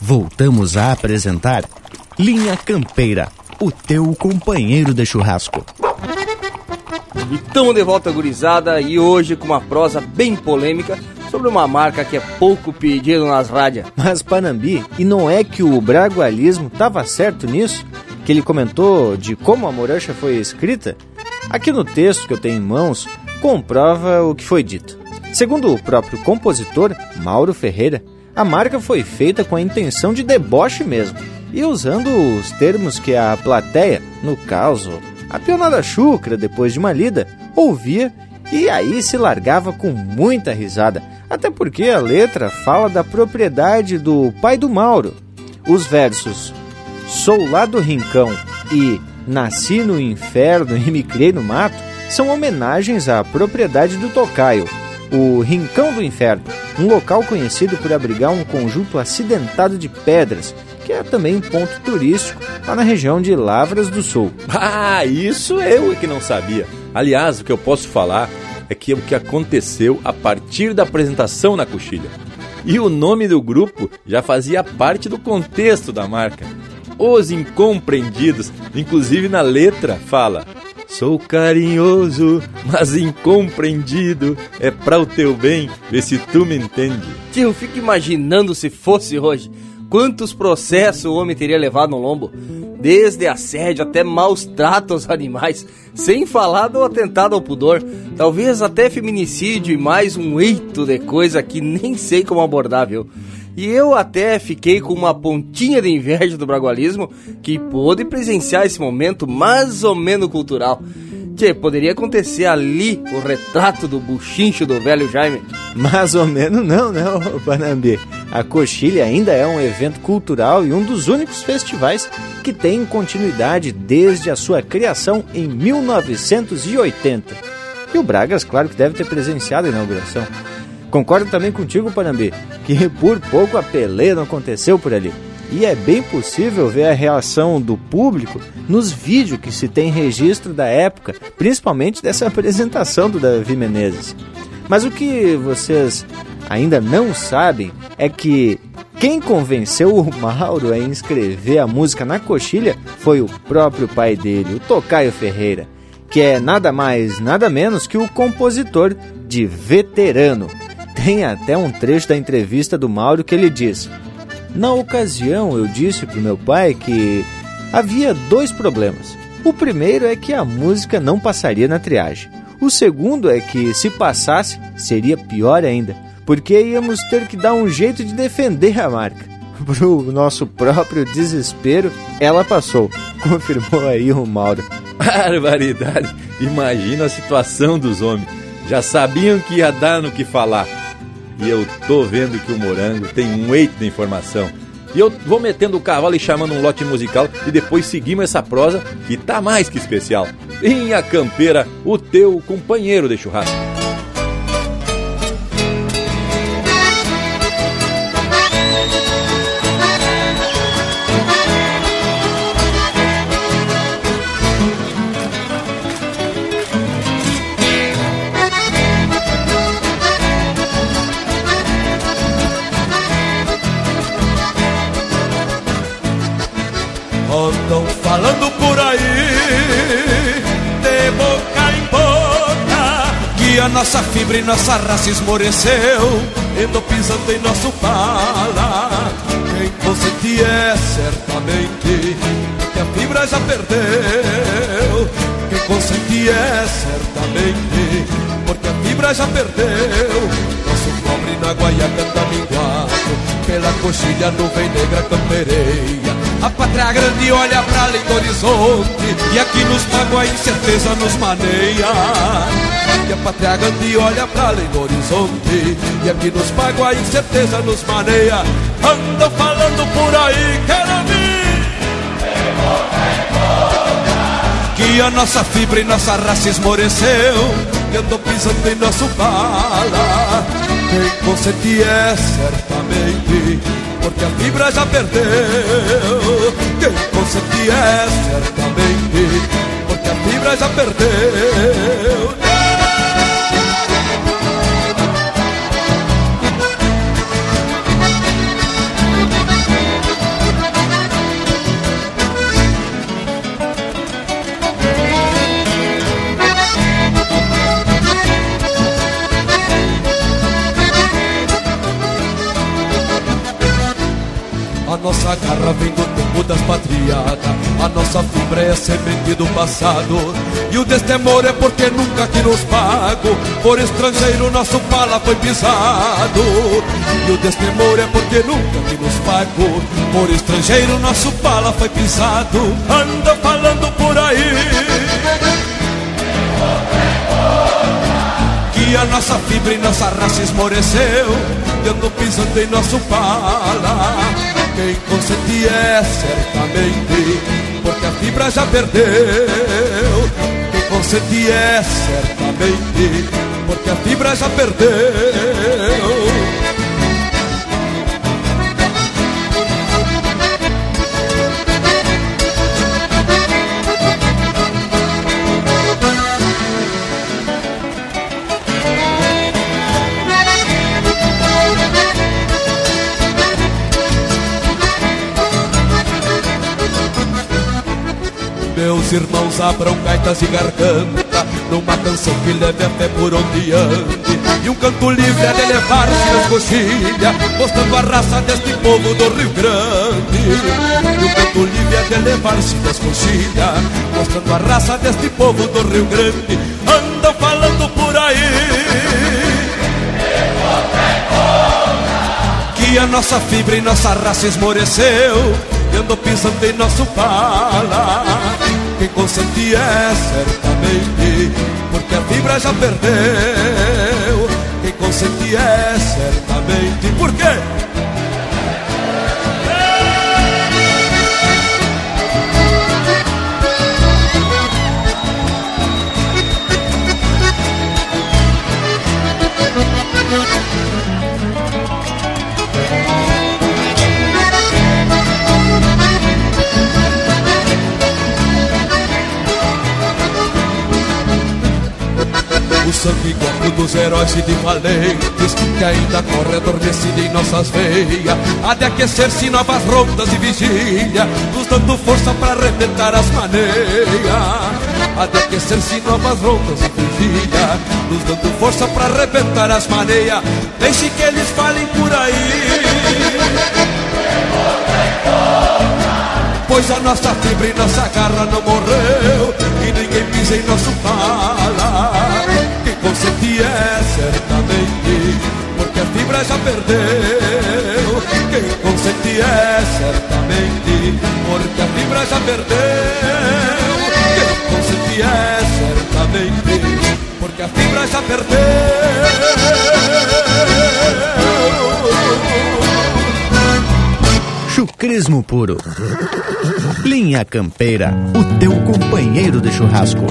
[SPEAKER 3] Voltamos a apresentar Linha Campeira, o teu companheiro de churrasco.
[SPEAKER 4] E estamos de volta, gurizada, e hoje com uma prosa bem polêmica sobre uma marca que é pouco pedido nas rádios.
[SPEAKER 2] Mas Panambi, e não é que o bragualismo estava certo nisso? Que ele comentou de como a morancha foi escrita? Aqui no texto que eu tenho em mãos, comprova o que foi dito. Segundo o próprio compositor, Mauro Ferreira, a marca foi feita com a intenção de deboche mesmo, e usando os termos que a plateia, no caso, a pionada chucra, depois de uma lida, ouvia e aí se largava com muita risada, até porque a letra fala da propriedade do pai do Mauro. Os versos Sou lá do Rincão e Nasci no inferno e me criei no mato são homenagens à propriedade do Tocaio, o Rincão do Inferno, um local conhecido por abrigar um conjunto acidentado de pedras, que é também um ponto turístico lá na região de Lavras do Sul.
[SPEAKER 1] Ah, isso eu é que não sabia. Aliás, o que eu posso falar é que é o que aconteceu a partir da apresentação na coxilha. E o nome do grupo já fazia parte do contexto da marca. Os Incompreendidos, inclusive na letra, fala Sou carinhoso, mas incompreendido. É para o teu bem, vê se tu me entende.
[SPEAKER 4] Tio, fico imaginando se fosse hoje. Quantos processos o homem teria levado no lombo? Desde assédio até maus tratos aos animais, sem falar do atentado ao pudor, talvez até feminicídio e mais um eito de coisa que nem sei como abordar, viu? E eu até fiquei com uma pontinha de inveja do bragualismo que pôde presenciar esse momento mais ou menos cultural. Que poderia acontecer ali o retrato do buchincho do velho Jaime.
[SPEAKER 2] Mais ou menos não, não, Panambi. A Coxilha ainda é um evento cultural e um dos únicos festivais que tem continuidade desde a sua criação em 1980. E o Bragas, claro que deve ter presenciado a inauguração. Concordo também contigo, Panambi, que por pouco a peleia não aconteceu por ali. E é bem possível ver a reação do público nos vídeos que se tem registro da época, principalmente dessa apresentação do Davi Menezes. Mas o que vocês ainda não sabem é que quem convenceu o Mauro a inscrever a música na coxilha foi o próprio pai dele, o Tocaio Ferreira, que é nada mais, nada menos que o compositor de Veterano. Tem até um trecho da entrevista do Mauro que ele diz: na ocasião, eu disse para meu pai que havia dois problemas. O primeiro é que a música não passaria na triagem. O segundo é que, se passasse, seria pior ainda, porque íamos ter que dar um jeito de defender a marca. Pro nosso próprio desespero, ela passou, confirmou aí o Mauro.
[SPEAKER 1] Barbaridade! Imagina a situação dos homens. Já sabiam que ia dar no que falar. E eu tô vendo que o Morango tem um eito de informação. E eu vou metendo o cavalo e chamando um lote musical e depois seguimos essa prosa que tá mais que especial. Linha Campeira, o teu companheiro de churrasco.
[SPEAKER 18] A nossa fibra e nossa raça esmoreceu, endo pisando em nosso pala. Quem consente é certamente que a fibra já perdeu. Quem consente é certamente porque a fibra já perdeu. Nosso pobre na guaiaca tá minguado, pela coxilha nuvem negra campereia. A pátria grande olha pra além do horizonte E aqui nos magoa a incerteza nos maneia. E a pátria grande olha pra além do horizonte E aqui nos magoa a incerteza nos maneia. Andam falando por aí, quero ouvir. Que a nossa fibra e nossa raça esmoreceu E andam pisando em nosso bala. Quem consente é certamente porque a fibra já perdeu. Quem consente é certamente, porque a fibra já perdeu. Nossa garra vem do tempo das patriadas. A nossa fibra é semente do passado. E o destemor é porque nunca que nos pago. Por estrangeiro nosso pala foi pisado. E o destemor é porque nunca que nos pago. Por estrangeiro nosso pala foi pisado. Anda falando por aí. Que a nossa fibra e nossa raça esmoreceu. Dando pisando em nosso pala quem consente é certamente, porque a fibra já perdeu. Quem consente é certamente, porque a fibra já perdeu. Meus irmãos abram gaitas e garganta Numa canção que leve a fé por onde ande. E um canto livre a de levar-se nas coxilhas Mostrando a raça deste povo do Rio Grande. E um canto livre a de levar-se nas coxilhas Mostrando a raça deste povo do Rio Grande. Andam falando por aí. Que a nossa fibra e nossa raça esmoreceu E andou pisando em nosso pala quem consente é certamente, porque a fibra já perdeu. Quem consente é certamente, por sangue igual dos heróis e de valentes Que ainda corre adormecido em nossas veias. Há de aquecer-se novas rondas e vigília Nos dando força para arrebentar as maneiras Há de aquecer-se novas rondas e vigília Nos dando força para arrebentar as maneiras Deixe que eles falem por aí. Pois a nossa fibra e nossa garra não morreu E ninguém pisa em nosso Quem é certamente Porque a fibra já perdeu Quem consente é certamente Porque a fibra já perdeu Quem consente é certamente Porque a fibra já perdeu.
[SPEAKER 2] Chucrismo puro. Linha Campeira, o teu companheiro de churrasco.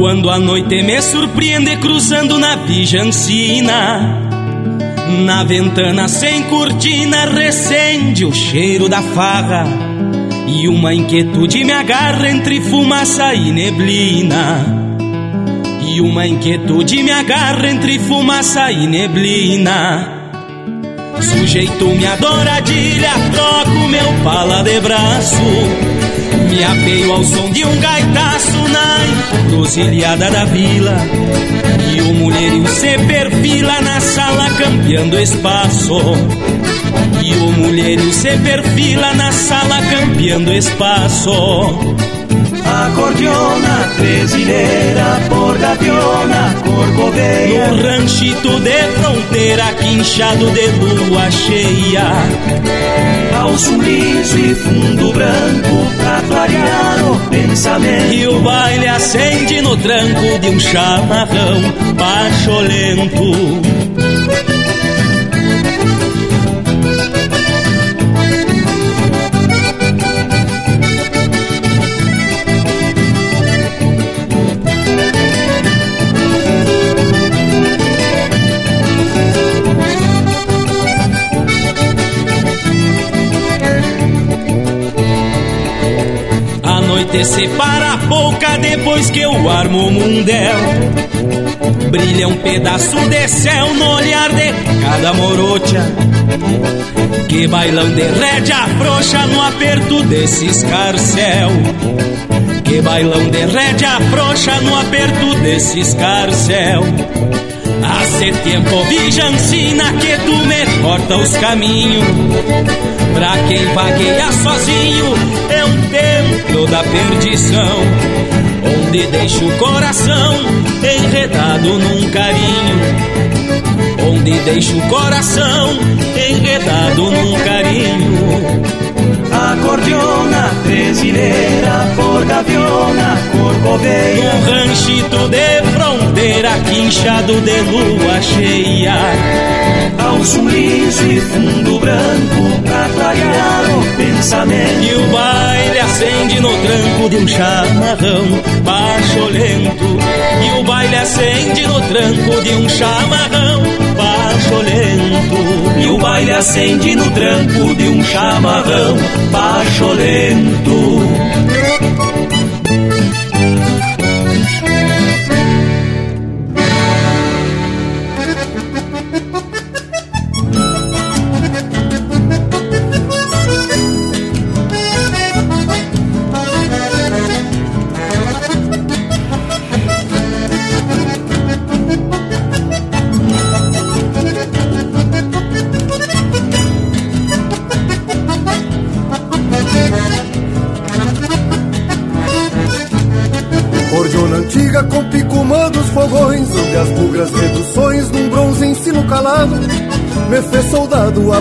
[SPEAKER 19] Quando a noite me surpreende cruzando na Vijancina Na ventana sem cortina recende o cheiro da farra E uma inquietude me agarra entre fumaça e neblina. E uma inquietude me agarra entre fumaça e neblina. Sujeito minha douradilha, troco meu pala de braço me apeio ao som de um gaitaço na encruzilhada da vila. E o mulherio se perfila na sala campeando espaço. E o mulherio se perfila na sala campeando espaço
[SPEAKER 20] Acordeona, trezileira, por gaviona, corcoveia
[SPEAKER 19] No ranchito de fronteira, quinchado de lua cheia.
[SPEAKER 20] Calço liso e fundo branco pra clarear o pensamento.
[SPEAKER 19] E o baile acende no tranco de um chamarrão pacholento separa a pouca depois que eu armo o mundel. Brilha um pedaço de céu no olhar de cada morocha. Que bailão de rédea frouxa no aperto desse escarcel. Que bailão de rédea frouxa no aperto desse escarcel. Hace tempo vijancina que tu me corta os caminhos Pra quem vagueia sozinho é um templo da perdição Onde deixa o coração enredado num carinho. Onde deixa o coração enredado num carinho.
[SPEAKER 20] Acordeona, trezileira, por gaviona, corcoveia
[SPEAKER 19] Um ranchito de fronteira, quinchado de lua cheia
[SPEAKER 20] Calço liso e fundo branco, pra clarear o pensamento
[SPEAKER 19] E o baile acende no tranco de um chamarrão lento. E o baile acende no tranco de um chamarrão lento.
[SPEAKER 20] E o baile acende no tranco de um chamarrão lento.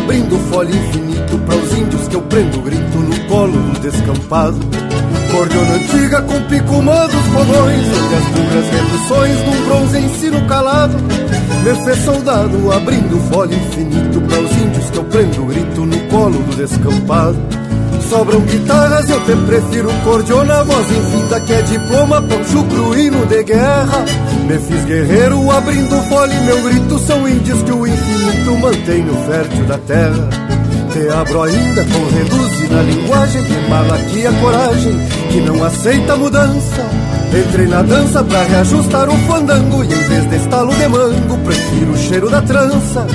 [SPEAKER 21] Abrindo folha infinito Para os índios que eu prendo grito no colo do descampado. Cordiona antiga com picumã dos fogões Onde as duras reduções num bronze ensino calado. Me soldado abrindo folha infinito Para os índios que eu prendo grito no colo do descampado. Sobram guitarras, eu te prefiro cordiona Voz infinita que é diploma um chucro hino de guerra Me fiz guerreiro abrindo fole Meu grito são índios que o infinito mantém no fértil da terra. Te abro ainda com reduzir na linguagem Que mala aqui a coragem que não aceita mudança. Entrei na dança pra reajustar o fandango E em vez de estalo de mango Prefiro o cheiro da trança.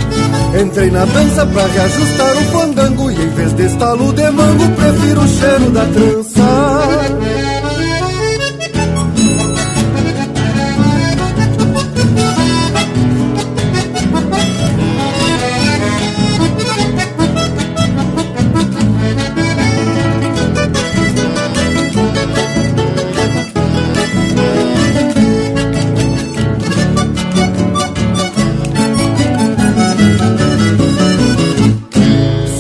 [SPEAKER 21] Entrei na dança pra reajustar o fandango E em vez de estalo de mango Prefiro o cheiro da trança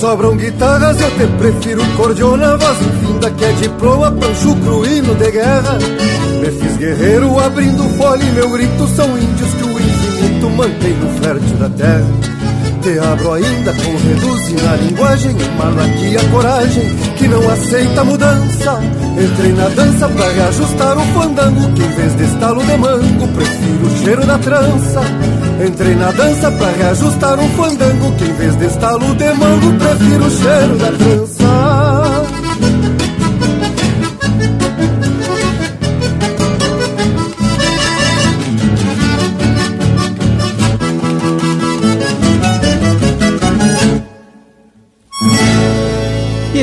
[SPEAKER 21] Sobram guitarras, eu te prefiro cordiona Voz infinda que é de proa, panchucro, hino de guerra. Me fiz guerreiro abrindo fole, meu grito São índios que o infinito mantém no fértil da terra abro ainda com reduzir na linguagem Malo aqui a coragem que não aceita mudança. Entrei na dança pra reajustar o fandango Que em vez de estalo de mango prefiro o cheiro da trança. Entrei na dança pra reajustar um fandango Que em vez de estalo de mango Prefiro o cheiro da trança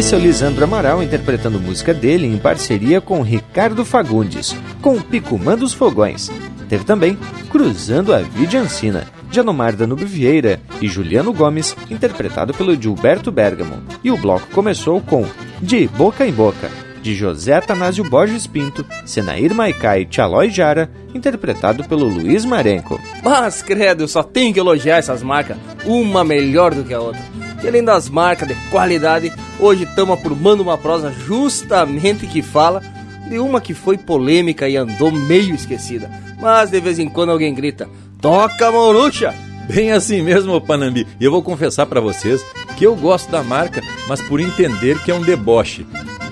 [SPEAKER 2] esse é o Lisandro Amaral interpretando música dele em parceria com Ricardo Fagundes, com Picumã dos Fogões. Teve também Cruzando a Vida Ancina, de Anomar Danube Vieira e Juliano Gomes, interpretado pelo Gilberto Bergamo. E o bloco começou com De Boca em Boca, de José Atanásio Borges Pinto, Senair Maicá e Tchalói Jara, interpretado pelo Luiz Marenco.
[SPEAKER 4] Mas, credo, eu só tenho que elogiar essas marcas, uma melhor do que a outra. E além das marcas de qualidade, hoje estamos aprumando uma prosa justamente que fala de uma que foi polêmica e andou meio esquecida. Mas de vez em quando alguém grita: Toca, Morucha!
[SPEAKER 1] Bem assim mesmo, Panambi. E eu vou confessar para vocês que eu gosto da marca, mas por entender que é um deboche.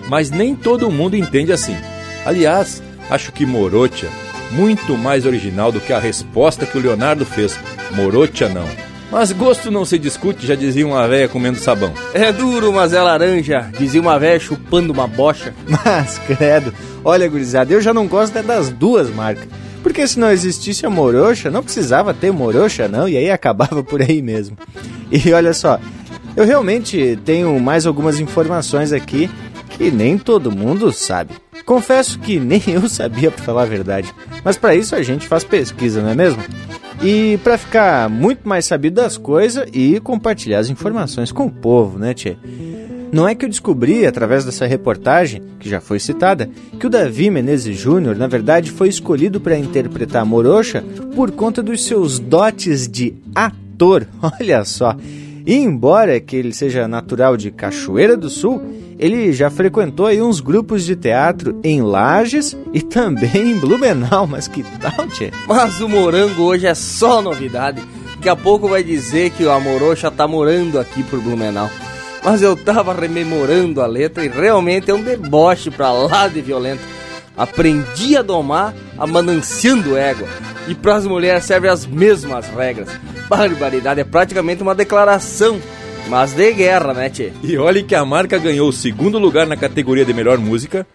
[SPEAKER 1] Mas nem todo mundo entende assim. Aliás, acho que Morocha muito mais original do que a resposta que o Leonardo fez. Morocha não. Mas gosto não se discute, já dizia uma véia comendo sabão.
[SPEAKER 4] É duro, mas é laranja, dizia uma véia chupando uma bocha.
[SPEAKER 2] Mas, credo, olha, gurizada, eu já não gosto das duas marcas. Porque se não existisse a Morocha, não precisava ter Morocha, não, e aí acabava por aí mesmo. E olha só, eu realmente tenho mais algumas informações aqui que nem todo mundo sabe. Confesso que nem eu sabia, para falar a verdade. Mas para isso a gente faz pesquisa, não é mesmo? E para ficar muito mais sabido das coisas e compartilhar as informações com o povo, né, Tchê? Não é que eu descobri, através dessa reportagem, que já foi citada, que o Davi Menezes Júnior, na verdade, foi escolhido para interpretar Morocha por conta dos seus dotes de ator. Olha só. E embora que ele seja natural de Cachoeira do Sul, ele já frequentou aí uns grupos de teatro em Lages e também em Blumenau, mas que tal, tchê?
[SPEAKER 4] Mas o morango hoje é só novidade. Daqui a pouco vai dizer que o Amorocha tá morando aqui por Blumenau mas eu tava rememorando a letra e realmente é um deboche pra lá de violento. Aprendi a domar a mananciando égua. E pras mulheres servem as mesmas regras. Barbaridade, é praticamente uma declaração. Mas de guerra, né, tchê?
[SPEAKER 1] E olhe que a marca ganhou o segundo lugar na categoria de melhor música,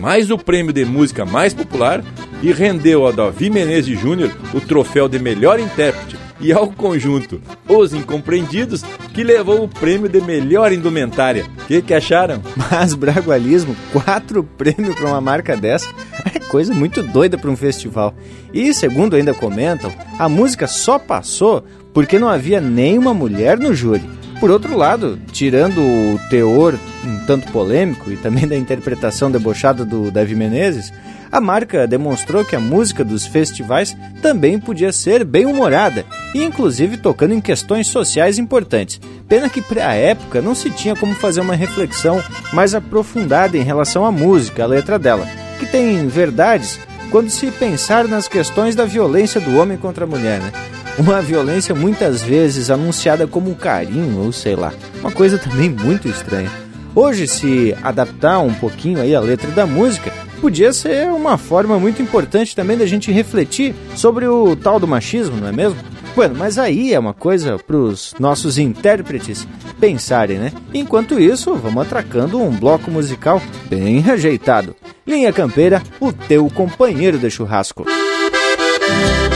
[SPEAKER 1] mais o prêmio de música mais popular e rendeu ao Davi Menezes Júnior o troféu de melhor intérprete e ao conjunto Os Incompreendidos, que levou o prêmio de melhor indumentária. O que, que acharam?
[SPEAKER 2] Mas bragualismo, quatro prêmios para uma marca dessa é coisa muito doida para um festival. E segundo ainda comentam, a música só passou porque não havia nenhuma mulher no júri. Por outro lado, tirando o teor um tanto polêmico e também da interpretação debochada do Davi Menezes, a marca demonstrou que a música dos festivais também podia ser bem humorada e inclusive tocando em questões sociais importantes. Pena que para a época não se tinha como fazer uma reflexão mais aprofundada em relação à música, a letra dela, que tem verdades quando se pensar nas questões da violência do homem contra a mulher, né? Uma violência muitas vezes anunciada como carinho ou sei lá, uma coisa também muito estranha. Hoje, se adaptar um pouquinho aí a letra da música, podia ser uma forma muito importante também da gente refletir sobre o tal do machismo, não é mesmo? Bueno, mas aí é uma coisa para os nossos intérpretes pensarem, né? Enquanto isso, vamos atracando um bloco musical bem rejeitado. Linha Campeira, o teu companheiro de churrasco.
[SPEAKER 16] Meu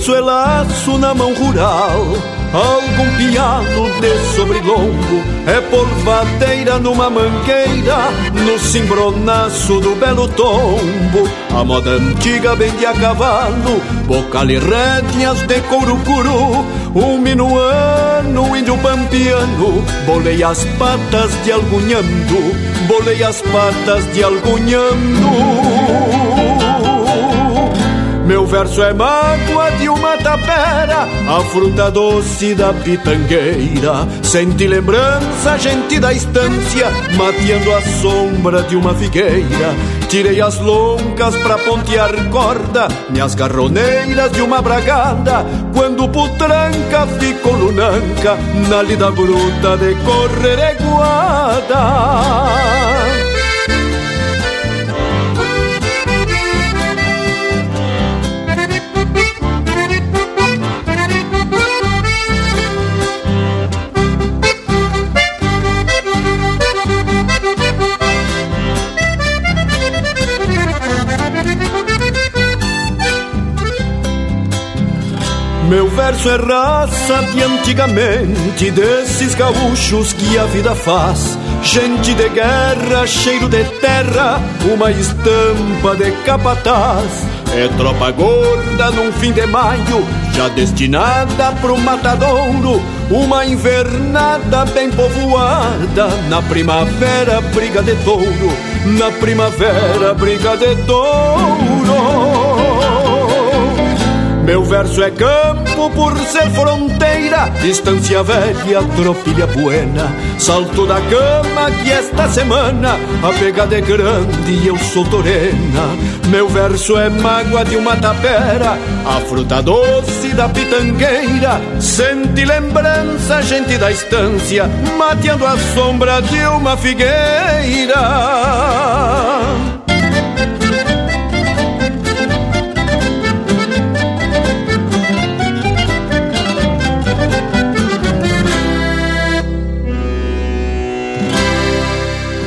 [SPEAKER 16] verso é laço na mão rural. Algum pialo de sobrelongo É polvadeira numa mangueira No cimbronaço do belo tombo. A moda antiga vende a cavalo Bocal e rédeas de couro curu Um minuano, índio pampiano Bolei as patas de algunhando Bolei as patas de algunhando verso é mágoa de uma tapera, a fruta doce da pitangueira. Sente lembrança, gente da estância, mateando a sombra de uma figueira. Tirei as loncas pra pontear corda, minhas garroneiras de uma bragada. Quando putranca ficou lunanca, na lida bruta de correr. Meu verso é raça de antigamente, desses gaúchos que a vida faz. Gente de guerra, cheiro de terra, uma estampa de capataz. É tropa gorda num fim de maio, já destinada pro matadouro. Uma invernada bem povoada, na primavera briga de touro, na primavera briga de touro. Meu verso é campo por ser fronteira, distância velha, tropilha buena. Salto da cama que esta semana a pegada é grande e eu sou torena. Meu verso é mágoa de uma tapera, a fruta doce da pitangueira. Sente lembrança, gente da estância, mateando a sombra de uma figueira.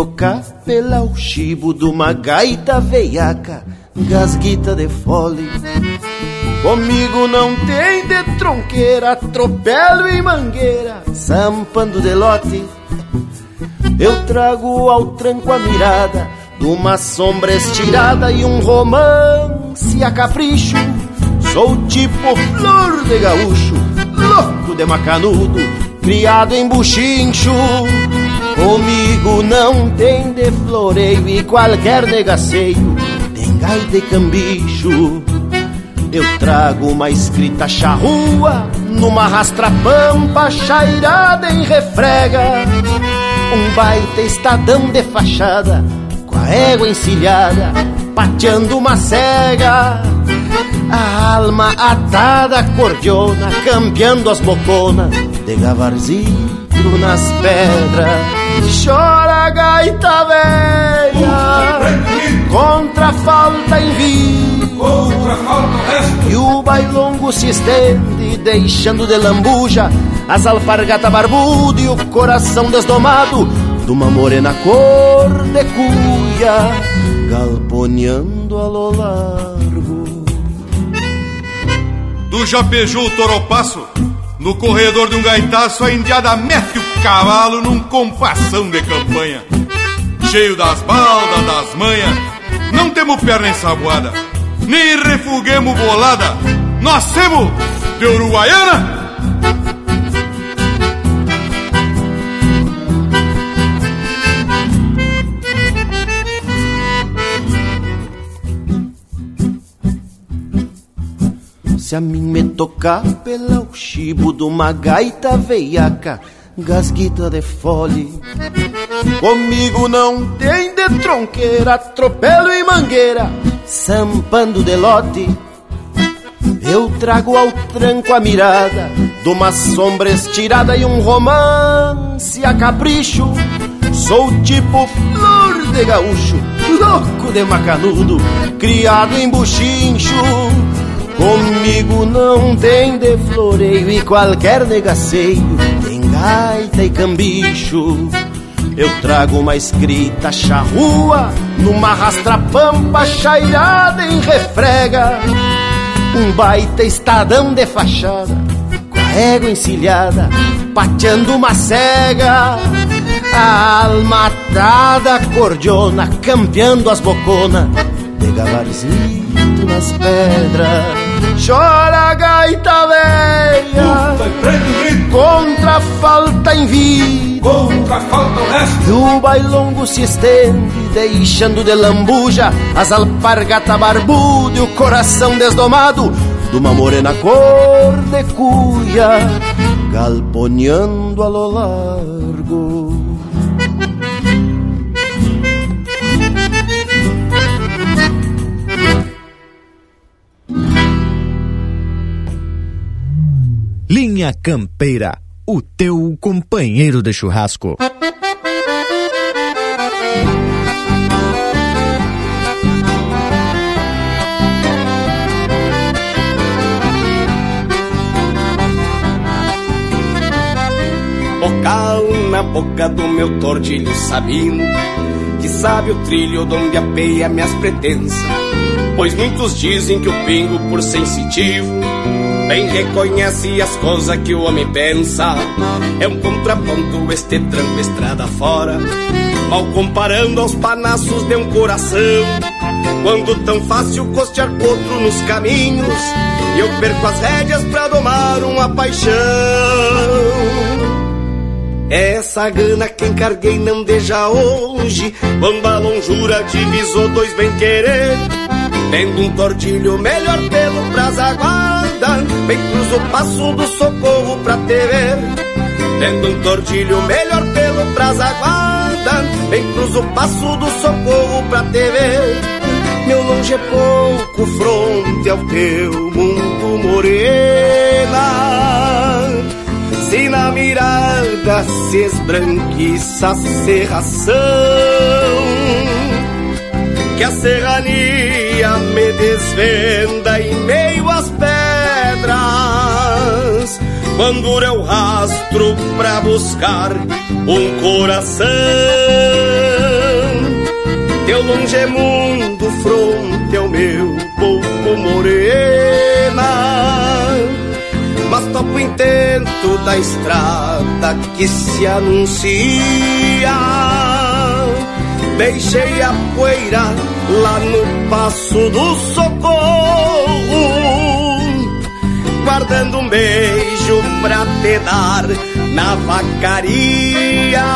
[SPEAKER 9] Tocar pela o chibo de uma gaita veiaca, gasguita de fole. Comigo não tem de tronqueira, atropelo e mangueira, zampando de lote. Eu trago ao tranco a mirada de uma sombra estirada e um romance a capricho. Sou tipo flor de gaúcho, louco de macanudo, criado em buchincho. Comigo não tem de floreio e qualquer negaceio tem gai de cambicho. Eu trago uma escrita charrua numa rastra-pampa chairada em refrega. Um baita estadão de fachada com a égua encilhada, pateando uma cega. A alma atada cordiona, campeando as boconas de gavarzinho nas pedras. Chora a gaita velha. Contra a falta em vida E o bailongo se estende Deixando de lambuja As alpargatas barbudas E o coração desdomado De uma morena cor de cuia Galponeando a lo largo.
[SPEAKER 5] Tu já beijou o toropaço? No corredor de um gaitaço, a indiada mete o cavalo num compassão de campanha. Cheio das baldas, das manhas, não temos perna ensaboada, nem refuguemos bolada. Nós temos de Uruguaiana
[SPEAKER 9] Se a mim me tocar pela o chibo de uma gaita veiaca, gasguita de fole. Comigo não tem de tronqueira, atropelo e mangueira, sampando de lote. Eu trago ao tranco a mirada de uma sombra estirada e um romance a capricho. Sou tipo flor de gaúcho, louco de macanudo, criado em buchincho. Não tem de floreio e qualquer negaceio, tem gaita e cambicho. Eu trago uma escrita charrua numa rastra-pampa chairada em refrega. Um baita estadão de fachada, com a égua encilhada, pateando uma cega. A almatada cordiona, campeando as boconas, de gavarzito nas pedras. Chora a gaita velha. Contra a falta em vida.
[SPEAKER 22] Contra a falta o resto.
[SPEAKER 9] E o bailongo se estende Deixando de lambuja As alpargata barbuda E o coração desdomado De uma morena cor de cuia Galponeando a lo
[SPEAKER 2] Linha Campeira, o teu companheiro de churrasco.
[SPEAKER 12] Bocal na boca do meu tordilho sabino Que sabe o trilho onde apeia minhas pretensas Pois muitos dizem que o pingo por sensitivo Bem reconhece as coisas que o homem pensa. É um contraponto este tranco estrada fora Mal comparando aos panaços de um coração Quando tão fácil costear outro nos caminhos eu perco as rédeas pra domar uma paixão. Essa gana que encarguei não deixa hoje Quando a longura divisou dois bem querer Tendo um tortilho melhor pelo brasa Bem cruzo o passo do socorro pra te ver. Tendo um tortilho melhor pelo brasa aguarda Bem cruzo o passo do socorro pra te ver. Meu longe é pouco fronte ao teu mundo morena. Se na mirada se esbranquiça a serração Que a serrania me desvenda em meio Quando eu rastro pra buscar um coração Teu longe é mundo fronte ao meu povo morena mas topo intento da estrada que se anuncia. Deixei a poeira lá no passo do socorro, guardando pra te dar na vacaria.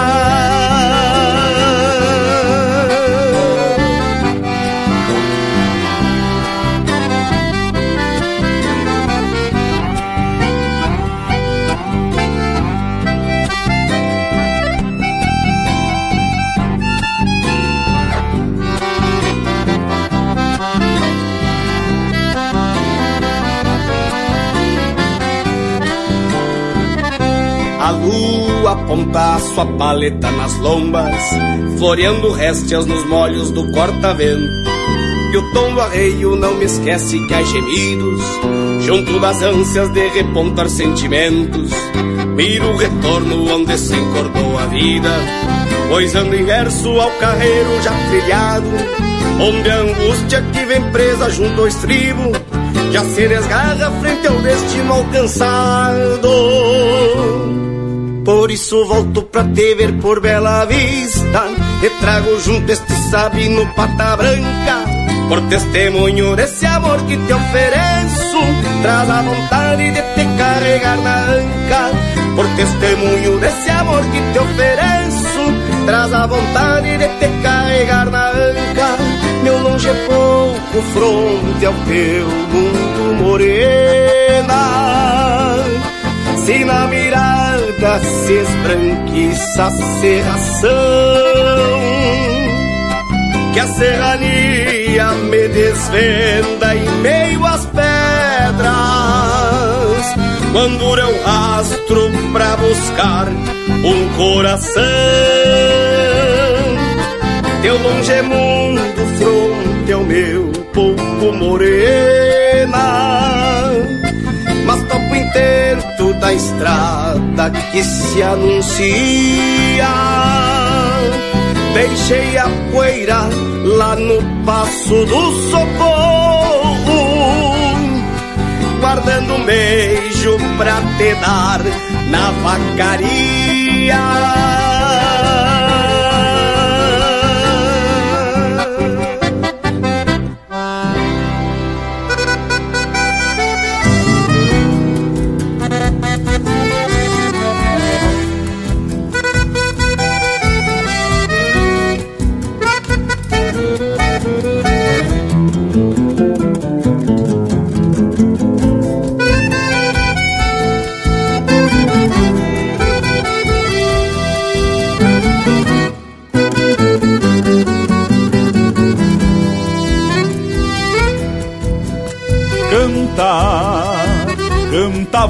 [SPEAKER 12] Lua aponta sua paleta nas lombas, floreando réstias nos molhos do corta-vento. E o tom do arreio não me esquece que há gemidos, junto das ânsias de repontar sentimentos. Miro o retorno onde se encordou a vida, pois ando inverso ao carreiro já trilhado, onde a angústia que vem presa junto ao estribo já se desgarra frente ao destino alcançado. Por isso volto pra te ver por Bela Vista. E trago junto este sabino pata branca. Por testemunho desse amor que te ofereço. Traz a vontade de te carregar na anca. Por testemunho desse amor que te ofereço. Traz a vontade de te carregar na anca. Meu longe é pouco fronte ao teu mundo morena. Se na mirada branca se esbranquiça a serração Que a serrania me desvenda em meio às pedras Quando eu rastro pra buscar um coração. Teu longe mundo fronte ao meu pouco morena da estrada que se anuncia. Deixei a poeira lá no passo do socorro Guardando um beijo pra te dar na vacaria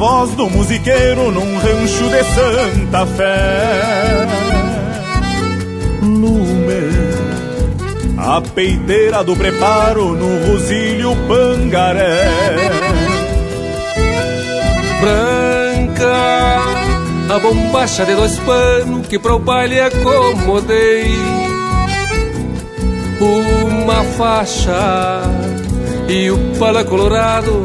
[SPEAKER 23] voz do musiqueiro num rancho de Santa Fé. Lume, a peiteira do preparo no rosilho pangaré.
[SPEAKER 8] Branca, a bombacha de dois panos que pro baile acomodei. Uma faixa e o pala colorado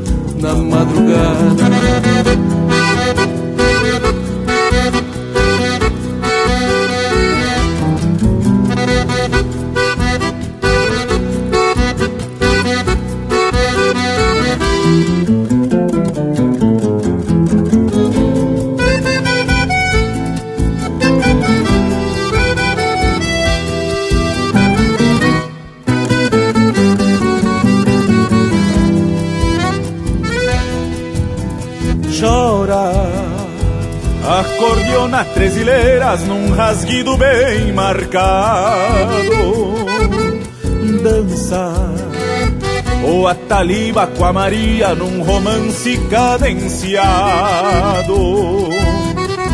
[SPEAKER 8] na madrugada.
[SPEAKER 23] Rasguido bem marcado. Dança o Ataliba com a Maria num romance cadenciado.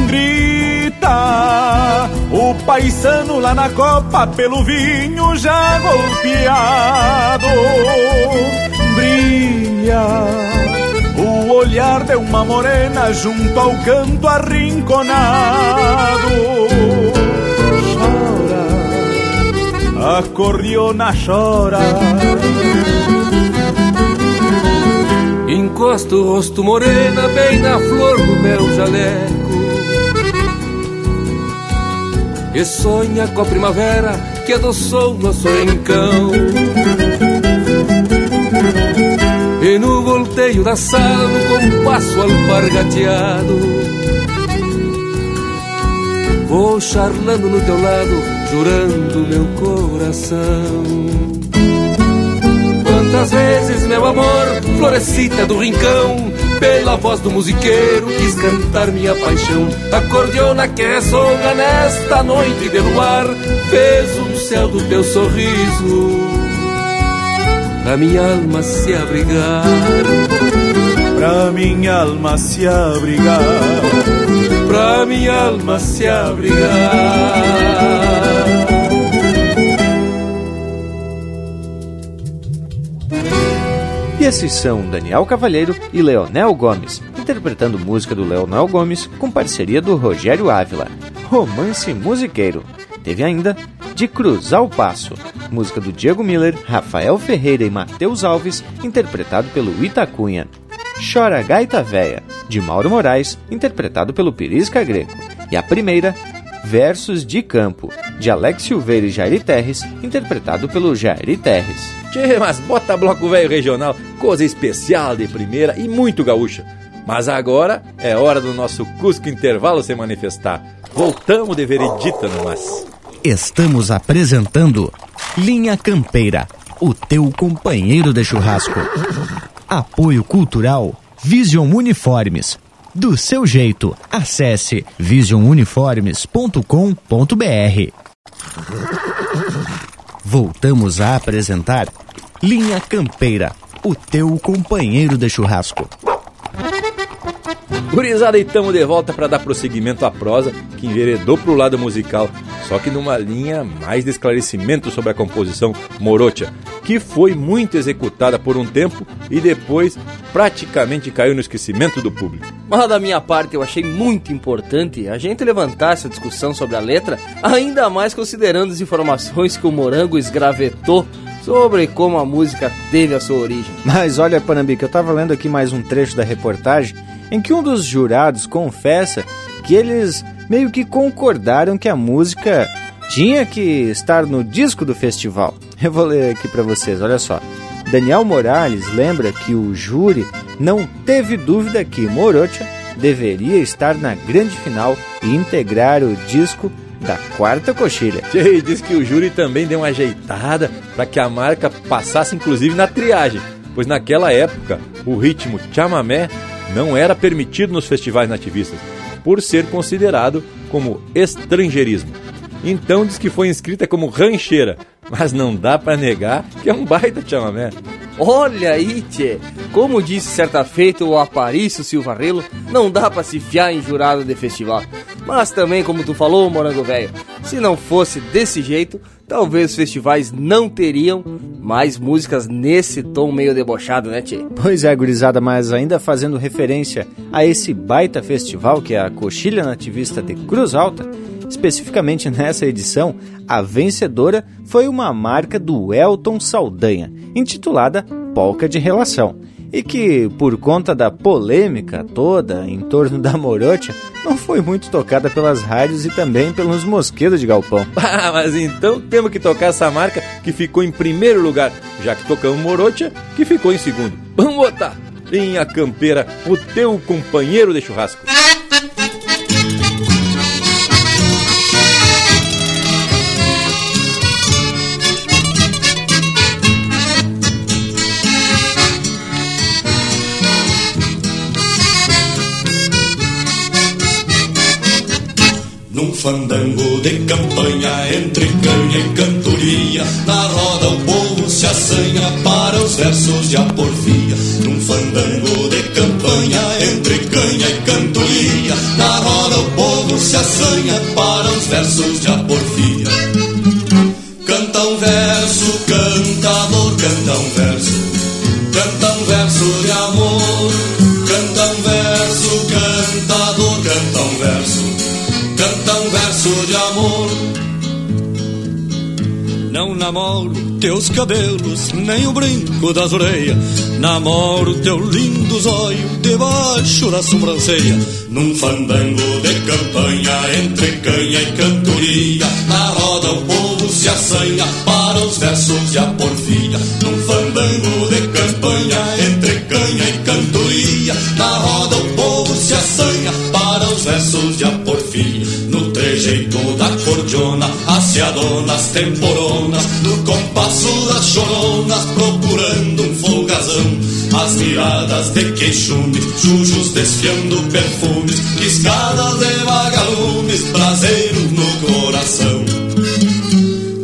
[SPEAKER 23] Grita o paisano lá na copa pelo vinho já golpeado. Brilha o olhar de uma morena junto ao canto arrinconado. A cordiona chora.
[SPEAKER 8] Encosto o rosto morena bem na flor do meu jaleco. E sonha com a primavera que adoçou nosso encão e no volteio da sala, no compasso alpargateado. Vou charlando no teu lado, jurando meu coração Quantas vezes, meu amor, florescita do rincão Pela voz do musiqueiro quis cantar minha paixão A cordiona que ressonga nesta noite de luar Fez um céu do teu sorriso pra minha alma se abrigar.
[SPEAKER 23] Pra minha alma se abrigar.
[SPEAKER 8] Pra minha alma se abrigar.
[SPEAKER 2] Esses são Daniel Cavalheiro e Leonel Gomes, interpretando música do Leonel Gomes com parceria do Rogério Ávila, Romance Musiqueiro. Teve ainda De Cruzar o Passo, música do Diego Miller, Rafael Ferreira e Matheus Alves, interpretado pelo Itacunha. Chora Gaita Véia, de Mauro Moraes, interpretado pelo Pirisca Greco. E a primeira, Versos de Campo, de Alex Silveira e Jairi Terres, interpretado pelo Jairi Terres.
[SPEAKER 1] Tchê, mas bota bloco velho regional, coisa especial de primeira e muito gaúcha. Mas agora é hora do nosso Cusco Intervalo se manifestar. Voltamos de veredita no mas.
[SPEAKER 24] Estamos apresentando Linha Campeira, o teu companheiro de churrasco. Apoio Cultural Vision Uniformes. Do seu jeito, acesse visionuniformes.com.br. Voltamos a apresentar Linha Campeira, o teu companheiro de churrasco.
[SPEAKER 1] Gurizada, e tamo de volta para dar prosseguimento à prosa que enveredou pro lado musical, só que numa linha mais de esclarecimento sobre a composição Morocha, que foi muito executada por um tempo e depois praticamente caiu no esquecimento do público.
[SPEAKER 4] Mas da minha parte eu achei muito importante a gente levantar essa discussão sobre a letra, ainda mais considerando as informações que o Morango esgravetou sobre como a música teve a sua origem.
[SPEAKER 2] Mas olha, Panambique, eu tava lendo aqui mais um trecho da reportagem em que um dos jurados confessa que eles meio que concordaram que a música tinha que estar no disco do festival. Eu vou ler aqui para vocês, olha só. Daniel Morales lembra que o júri não teve dúvida que Morocha deveria estar na grande final e integrar o disco da quarta coxilha.
[SPEAKER 1] E diz que o júri também deu uma ajeitada para que a marca passasse inclusive na triagem, pois naquela época o ritmo chamamé não era permitido nos festivais nativistas, por ser considerado como estrangeirismo. Então diz que foi inscrita como rancheira, mas não dá para negar que é um baita chamamé.
[SPEAKER 4] Olha aí, tchê! Como disse certa feita o Aparício Silvarrelo, não dá para se fiar em jurado de festival. Mas também, como tu falou, Morango Velho, se não fosse desse jeito, talvez festivais não teriam mais músicas nesse tom meio debochado, né, Tchê?
[SPEAKER 2] Pois é, gurizada, mas ainda fazendo referência a esse baita festival que é a Coxilha Nativista de Cruz Alta, especificamente nessa edição, a vencedora foi uma marca do Elton Saldanha, intitulada Polca de Relação, e que, por conta da polêmica toda em torno da Morocha, não foi muito tocada pelas rádios e também pelos mosquedos de galpão.
[SPEAKER 1] Ah, mas então temos que tocar essa marca que ficou em primeiro lugar, já que tocamos Morocha, que ficou em segundo. Vamos botar! Linha Campeira, o teu companheiro de churrasco.
[SPEAKER 25] Num fandango de campanha entre canha e cantoria Na roda o povo se assanha para os versos de aporfia Num fandango de campanha entre canha e cantoria Na roda o povo se assanha para os versos de aporfia Canta um verso, canta de amor. Não namoro teus cabelos, nem o brinco das orelhas. Namoro teu lindo zóio debaixo da sobrancelha. Num fandango de campanha, entre canha e cantoria. Na roda o povo se assanha para os versos de aporfia. Num fandango de campanha, entre canha e cantoria. Na roda o povo se assanha para os versos de No trejeito da cordiona, aciadonas, temporonas, no compasso das choronas, procurando um folgazão. As miradas de queixumes, jujos desfiando perfumes, piscadas de vagalumes, prazeiro no coração.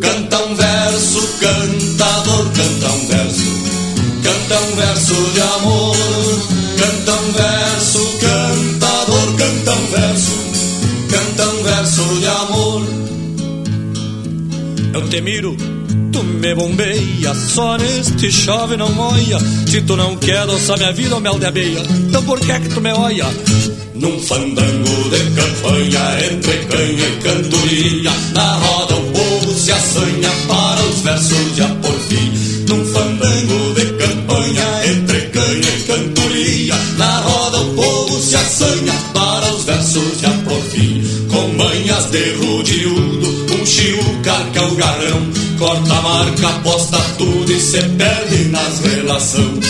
[SPEAKER 25] Canta um verso, cantador, canta um verso, canta um verso de amor, Eu te miro, tu me bombeia, só neste chove não moia. Se tu não quer adoçar minha vida, mel de abelha, então por que é que tu me olha? Num fandango de campanha, entre canha e cantoria, na garrão, corta a marca, aposta tudo e se perde nas relações.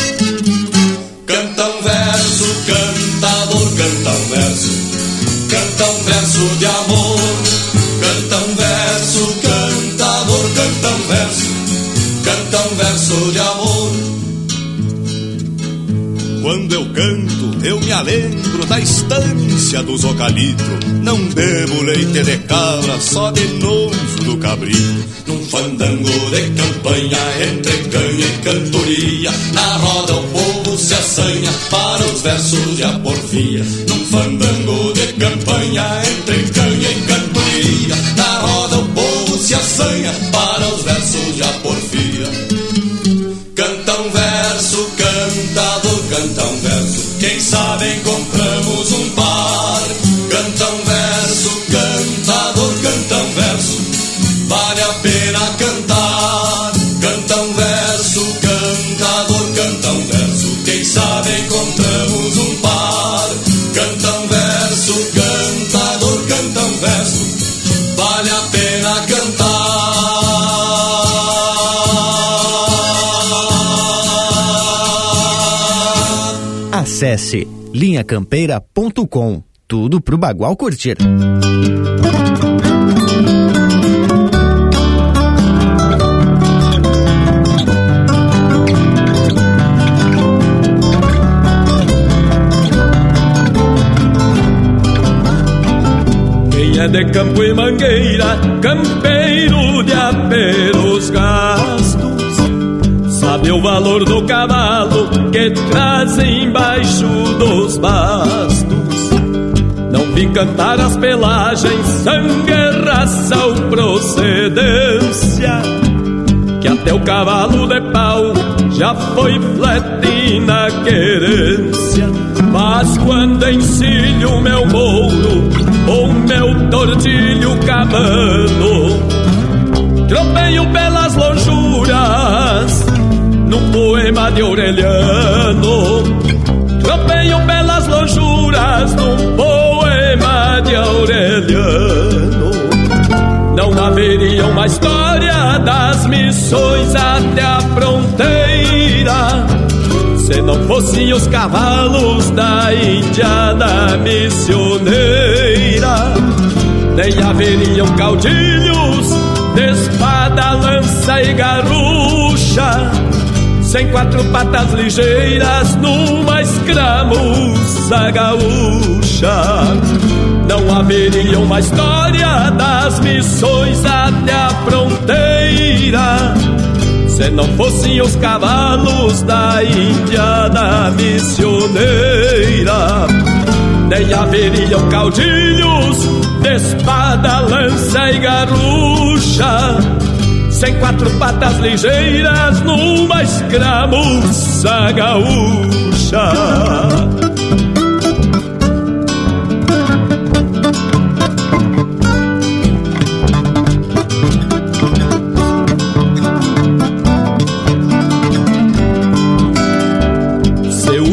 [SPEAKER 25] Canta um verso, cantador, canta um verso, canta um verso de amor, canta um verso, cantador, canta um verso, canta um verso de amor. Quando eu canto, eu me alembro da estância dos ocalitros. Não bebo leite de cabra, só de novo do cabrito. Num fandango de campanha, entre canha e cantoria. Na roda o povo se assanha para os versos de aporfia. Num fandango de campanha, entre
[SPEAKER 2] Acesse linhacampeira.com. Tudo pro Bagual curtir.
[SPEAKER 10] Quem é de campo e mangueira, campeiro de aperos gastos, sabe o valor do cavalo que traz embaixo dos bastos. Não vim cantar as pelagens, sangue, raça ou procedência, que até o cavalo de pau já foi flete na querência. Mas quando encilho meu mouro ou meu tortilho cabano, tropeio pelas lonjuras num poema de Aureliano. Tropeio pelas lonjuras num poema de Aureliano. Não haveria uma história das missões até a fronteira se não fossem os cavalos da Índia missioneira. Nem haveriam caudilhos de espada, lança e garrucha, sem quatro patas ligeiras numa escramuça gaúcha. Não haveria uma história das missões até a fronteira se não fossem os cavalos da Índia da missioneira. Nem haveriam caudilhos de espada, lança e garrucha, sem quatro patas ligeiras numa escramuça gaúcha.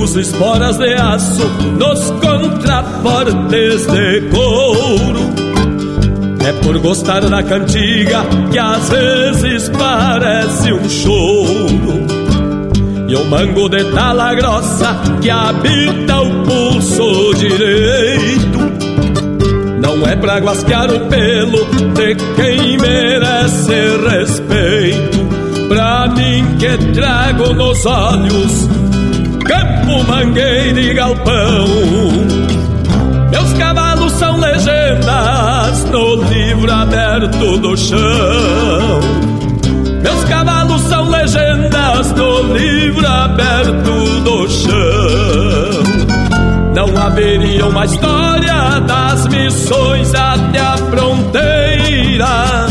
[SPEAKER 10] Uso esporas de aço nos contrafortes de couro. É por gostar da cantiga que às vezes parece um choro. E o mango de tala grossa que habita o pulso direito. Não é pra guasquear o pelo de quem merece respeito. Pra mim que trago nos olhos campo, mangueira e galpão. Meus cavalos são legendas no livro aberto do chão. Meus cavalos são legendas no livro aberto do chão. Não haveria uma história das missões até a fronteira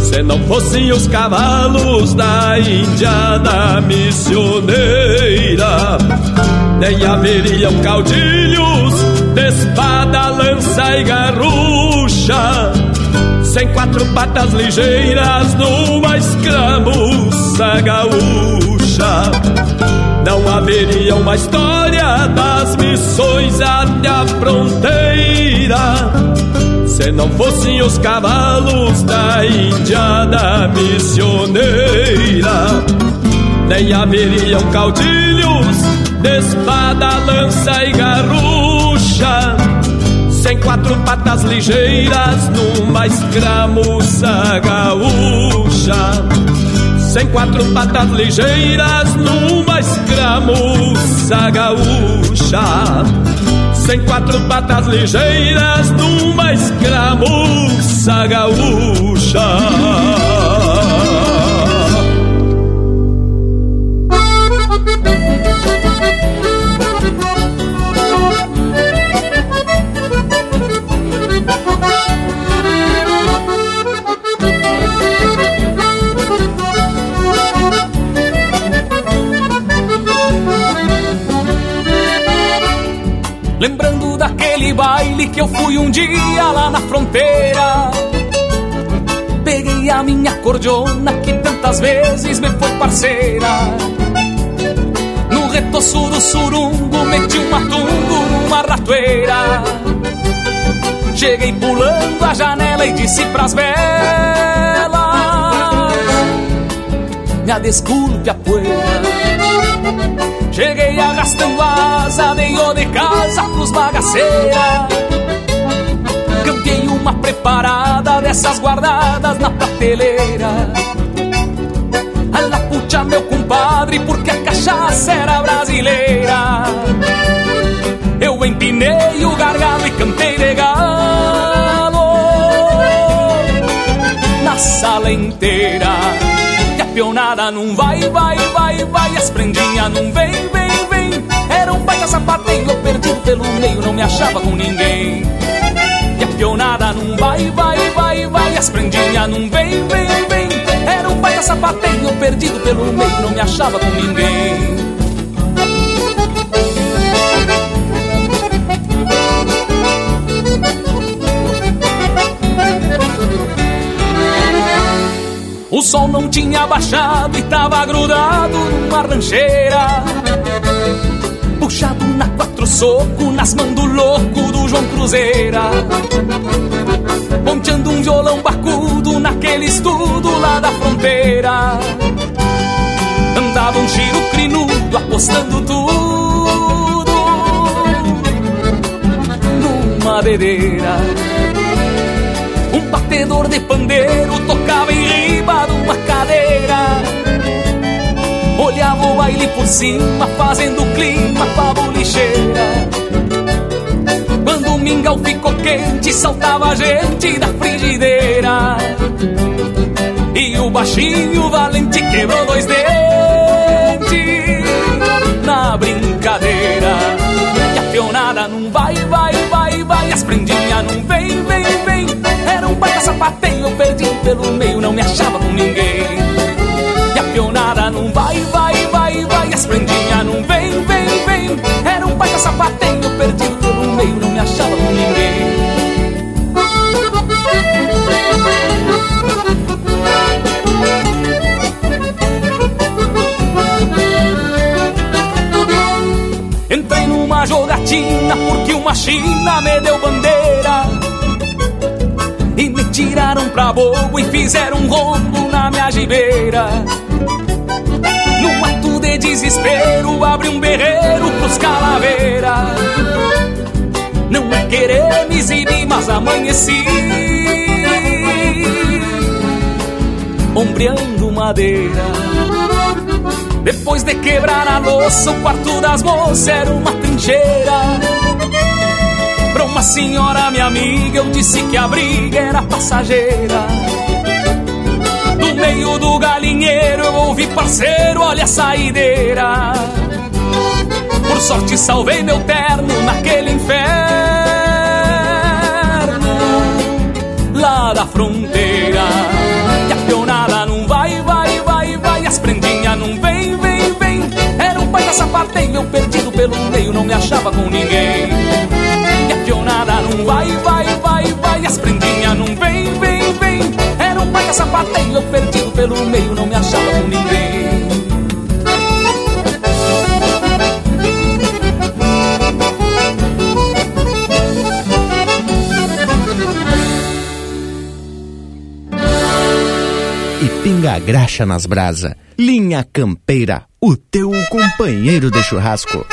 [SPEAKER 10] se não fossem os cavalos da Índia da missioneira, nem haveriam caudilhos de espada, lança e garrucha, sem quatro patas ligeiras numa escramuça gaúcha. Não haveria uma história das missões até a fronteira
[SPEAKER 26] Se não fossem os cavalos da indiada missioneira, nem haveriam caudilhos de espada, lança e garrucha. Sem quatro patas ligeiras numa escramuça gaúcha. Sem quatro patas ligeiras numa escramuça gaúcha sem quatro patas ligeiras numa escramuça gaúcha. Lembrando daquele baile que eu fui um dia lá na fronteira. Peguei a minha cordiona que tantas vezes me foi parceira. No retoço do surungo meti um matungo numa ratoeira. Cheguei pulando a janela e disse pras velas: Me desculpe a poeira. Cheguei arrastando asa, dei de casa pros bagaceira. Cambiei uma preparada dessas guardadas na prateleira. A puxa, meu compadre, porque a cachaça era brasileira. Eu empinei o gargalo e cantei de galo na sala inteira pionada não vai, vai, vai, vai, as prendinhas não vem, vem, vem. Era um eu meio, não me achava com ninguém. E a pionada não vai, vai, vai, vai, as prendinhas não vem, vem, vem. Era um baita sapateio, perdido pelo meio, não me achava com ninguém. O sol não tinha baixado e tava grudado numa rancheira. Na quatro soco, nas mãos do louco do João Cruzeira. Ponteando um violão bacudo naquele estudo lá da fronteira. Andava um giro crinudo apostando tudo numa bebeira batedor de pandeiro tocava em riba de uma cadeira. Baile por cima, fazendo clima pra bolicheira. Quando o mingau ficou quente, saltava a gente da frigideira. E o baixinho valente quebrou dois dentes na brincadeira. E a peonada não vai, vai, vai, vai, as prendinhas não vem, vem, vem. Era um baita sapateio, eu perdi pelo meio, não me achava com ninguém. E a pionada não vai, vai, vai, vai, as prendinhas não vem, vem, vem. Era um baita sapateio, eu perdi pelo meio, não me achava com ninguém. Entrei numa jogatina porque uma china me deu bandeira e me tiraram pra bobo e fizeram um rombo na minha gibeira desespero abri um berreiro pros calaveira Não é querer me exibir, mas amanheci Ombreando madeira. Depois de quebrar a louça, o quarto das moças era uma trincheira. Pra uma senhora, minha amiga, eu disse que a briga era passageira. Meio do galinheiro eu ouvi, parceiro, olha a saideira. Por sorte salvei meu terno naquele inferno lá da fronteira. E a peonada não vai, vai, vai, vai, as prendinhas não vem, vem, vem. Era um pai da sapateio, eu perdido pelo meio, não me achava com ninguém. E a pionada não vai, vai, vai, vai As prendinhas não vem, vem, vem uma paca sapateio Eu perdido pelo meio, não me achava com ninguém.
[SPEAKER 3] E pinga a graxa nas brasa. Linha Campeira, o teu companheiro de churrasco.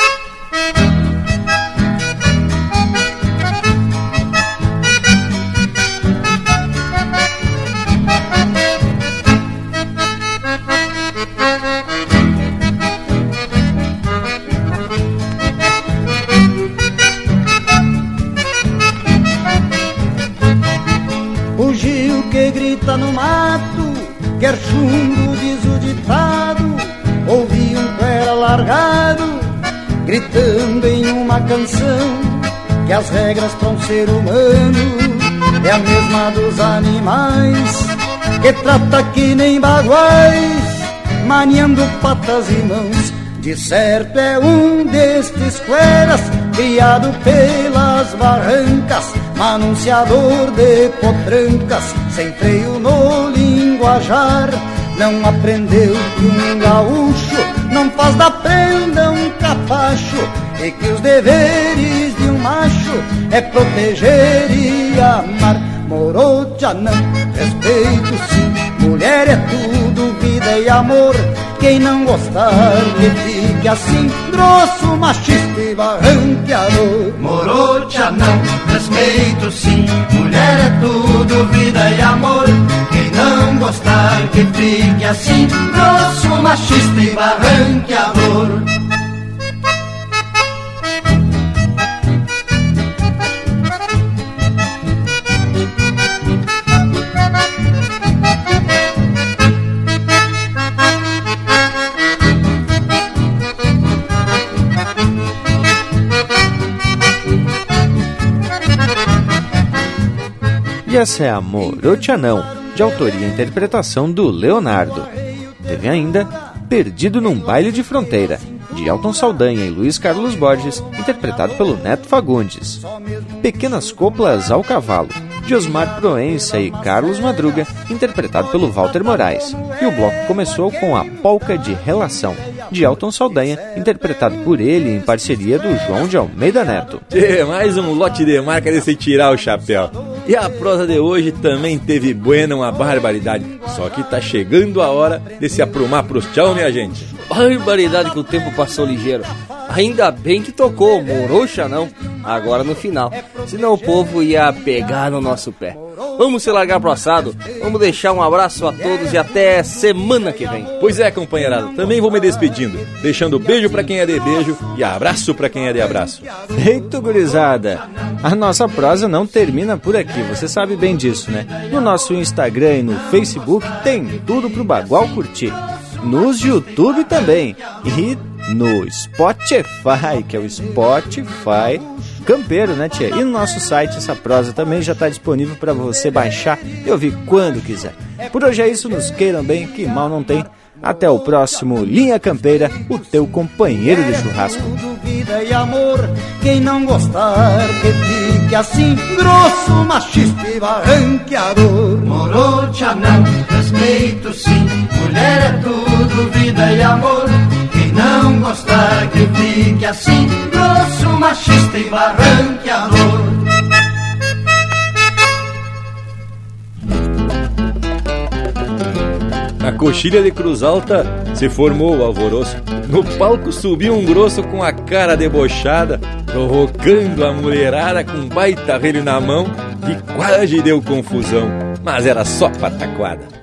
[SPEAKER 27] Quer chumbo, diz o ditado. Ouvi um pera largado, gritando em uma canção, que as regras para um ser humano é a mesma dos animais, que trata que nem baguais, maniando patas e mãos. De certo é um destes cueras, criado pelas barrancas, manunciador de potrancas, sem freio no linguajar. Não aprendeu que um gaúcho não faz da prenda um capacho, e que os deveres de um macho é proteger e amar. Morocha não, respeito sim, mulher é tudo, vida e amor. Quem não gostar que assim, grosso, machista e barranqueador.
[SPEAKER 28] Morocha não, respeito sim, mulher é tudo, vida e amor. Quem não gostar que fique assim, grosso, machista e barranqueador.
[SPEAKER 2] E essa é Amor Não, de autoria e interpretação do Leonardo. Teve ainda Perdido num Baile de Fronteira, de Elton Saldanha e Luiz Carlos Borges, interpretado pelo Neto Fagundes. Pequenas Coplas ao Cavalo, de Osmar Proença e Carlos Madruga, interpretado pelo Walter Moraes. E o bloco começou com a Polca de Relação, de Elton Saldanha, interpretado por ele em parceria do João de Almeida Neto.
[SPEAKER 1] Tchê, mais um lote de marca desse tirar o chapéu. E a prosa de hoje também teve buena uma barbaridade. Só que tá chegando a hora de se aprumar pros tchau, minha gente.
[SPEAKER 4] Barbaridade que o tempo passou ligeiro. Ainda bem que tocou, morocha não, agora no final. Senão o povo ia pegar no nosso pé. Vamos se largar pro assado, vamos deixar um abraço a todos e até semana que vem.
[SPEAKER 1] Pois é, companheirada, também vou me despedindo, deixando beijo para quem é de beijo e abraço para quem é de abraço.
[SPEAKER 2] Eita, gurizada! A nossa prosa não termina por aqui, você sabe bem disso, né? No nosso Instagram e no Facebook tem tudo pro Bagual curtir. Nos YouTube também. E no Spotify, que é o Spotify campeiro, né, tia? E no nosso site essa prosa também já está disponível para você baixar e ouvir quando quiser. Por hoje é isso, nos queiram bem, que mal não tem. Até o próximo Linha Campeira, o teu companheiro de churrasco.
[SPEAKER 27] Vida e amor, quem não gostar que fique assim, grosso, machista e barranqueador.
[SPEAKER 28] Morocha não, respeito sim, mulher é tudo, vida e amor. Não gostar que fique assim, grosso, machista e barranqueador.
[SPEAKER 1] Na coxilha de Cruz Alta se formou o alvoroço. No palco subiu um grosso com a cara debochada, provocando a mulherada com um baita relho na mão, que quase deu confusão, mas era só pataquada.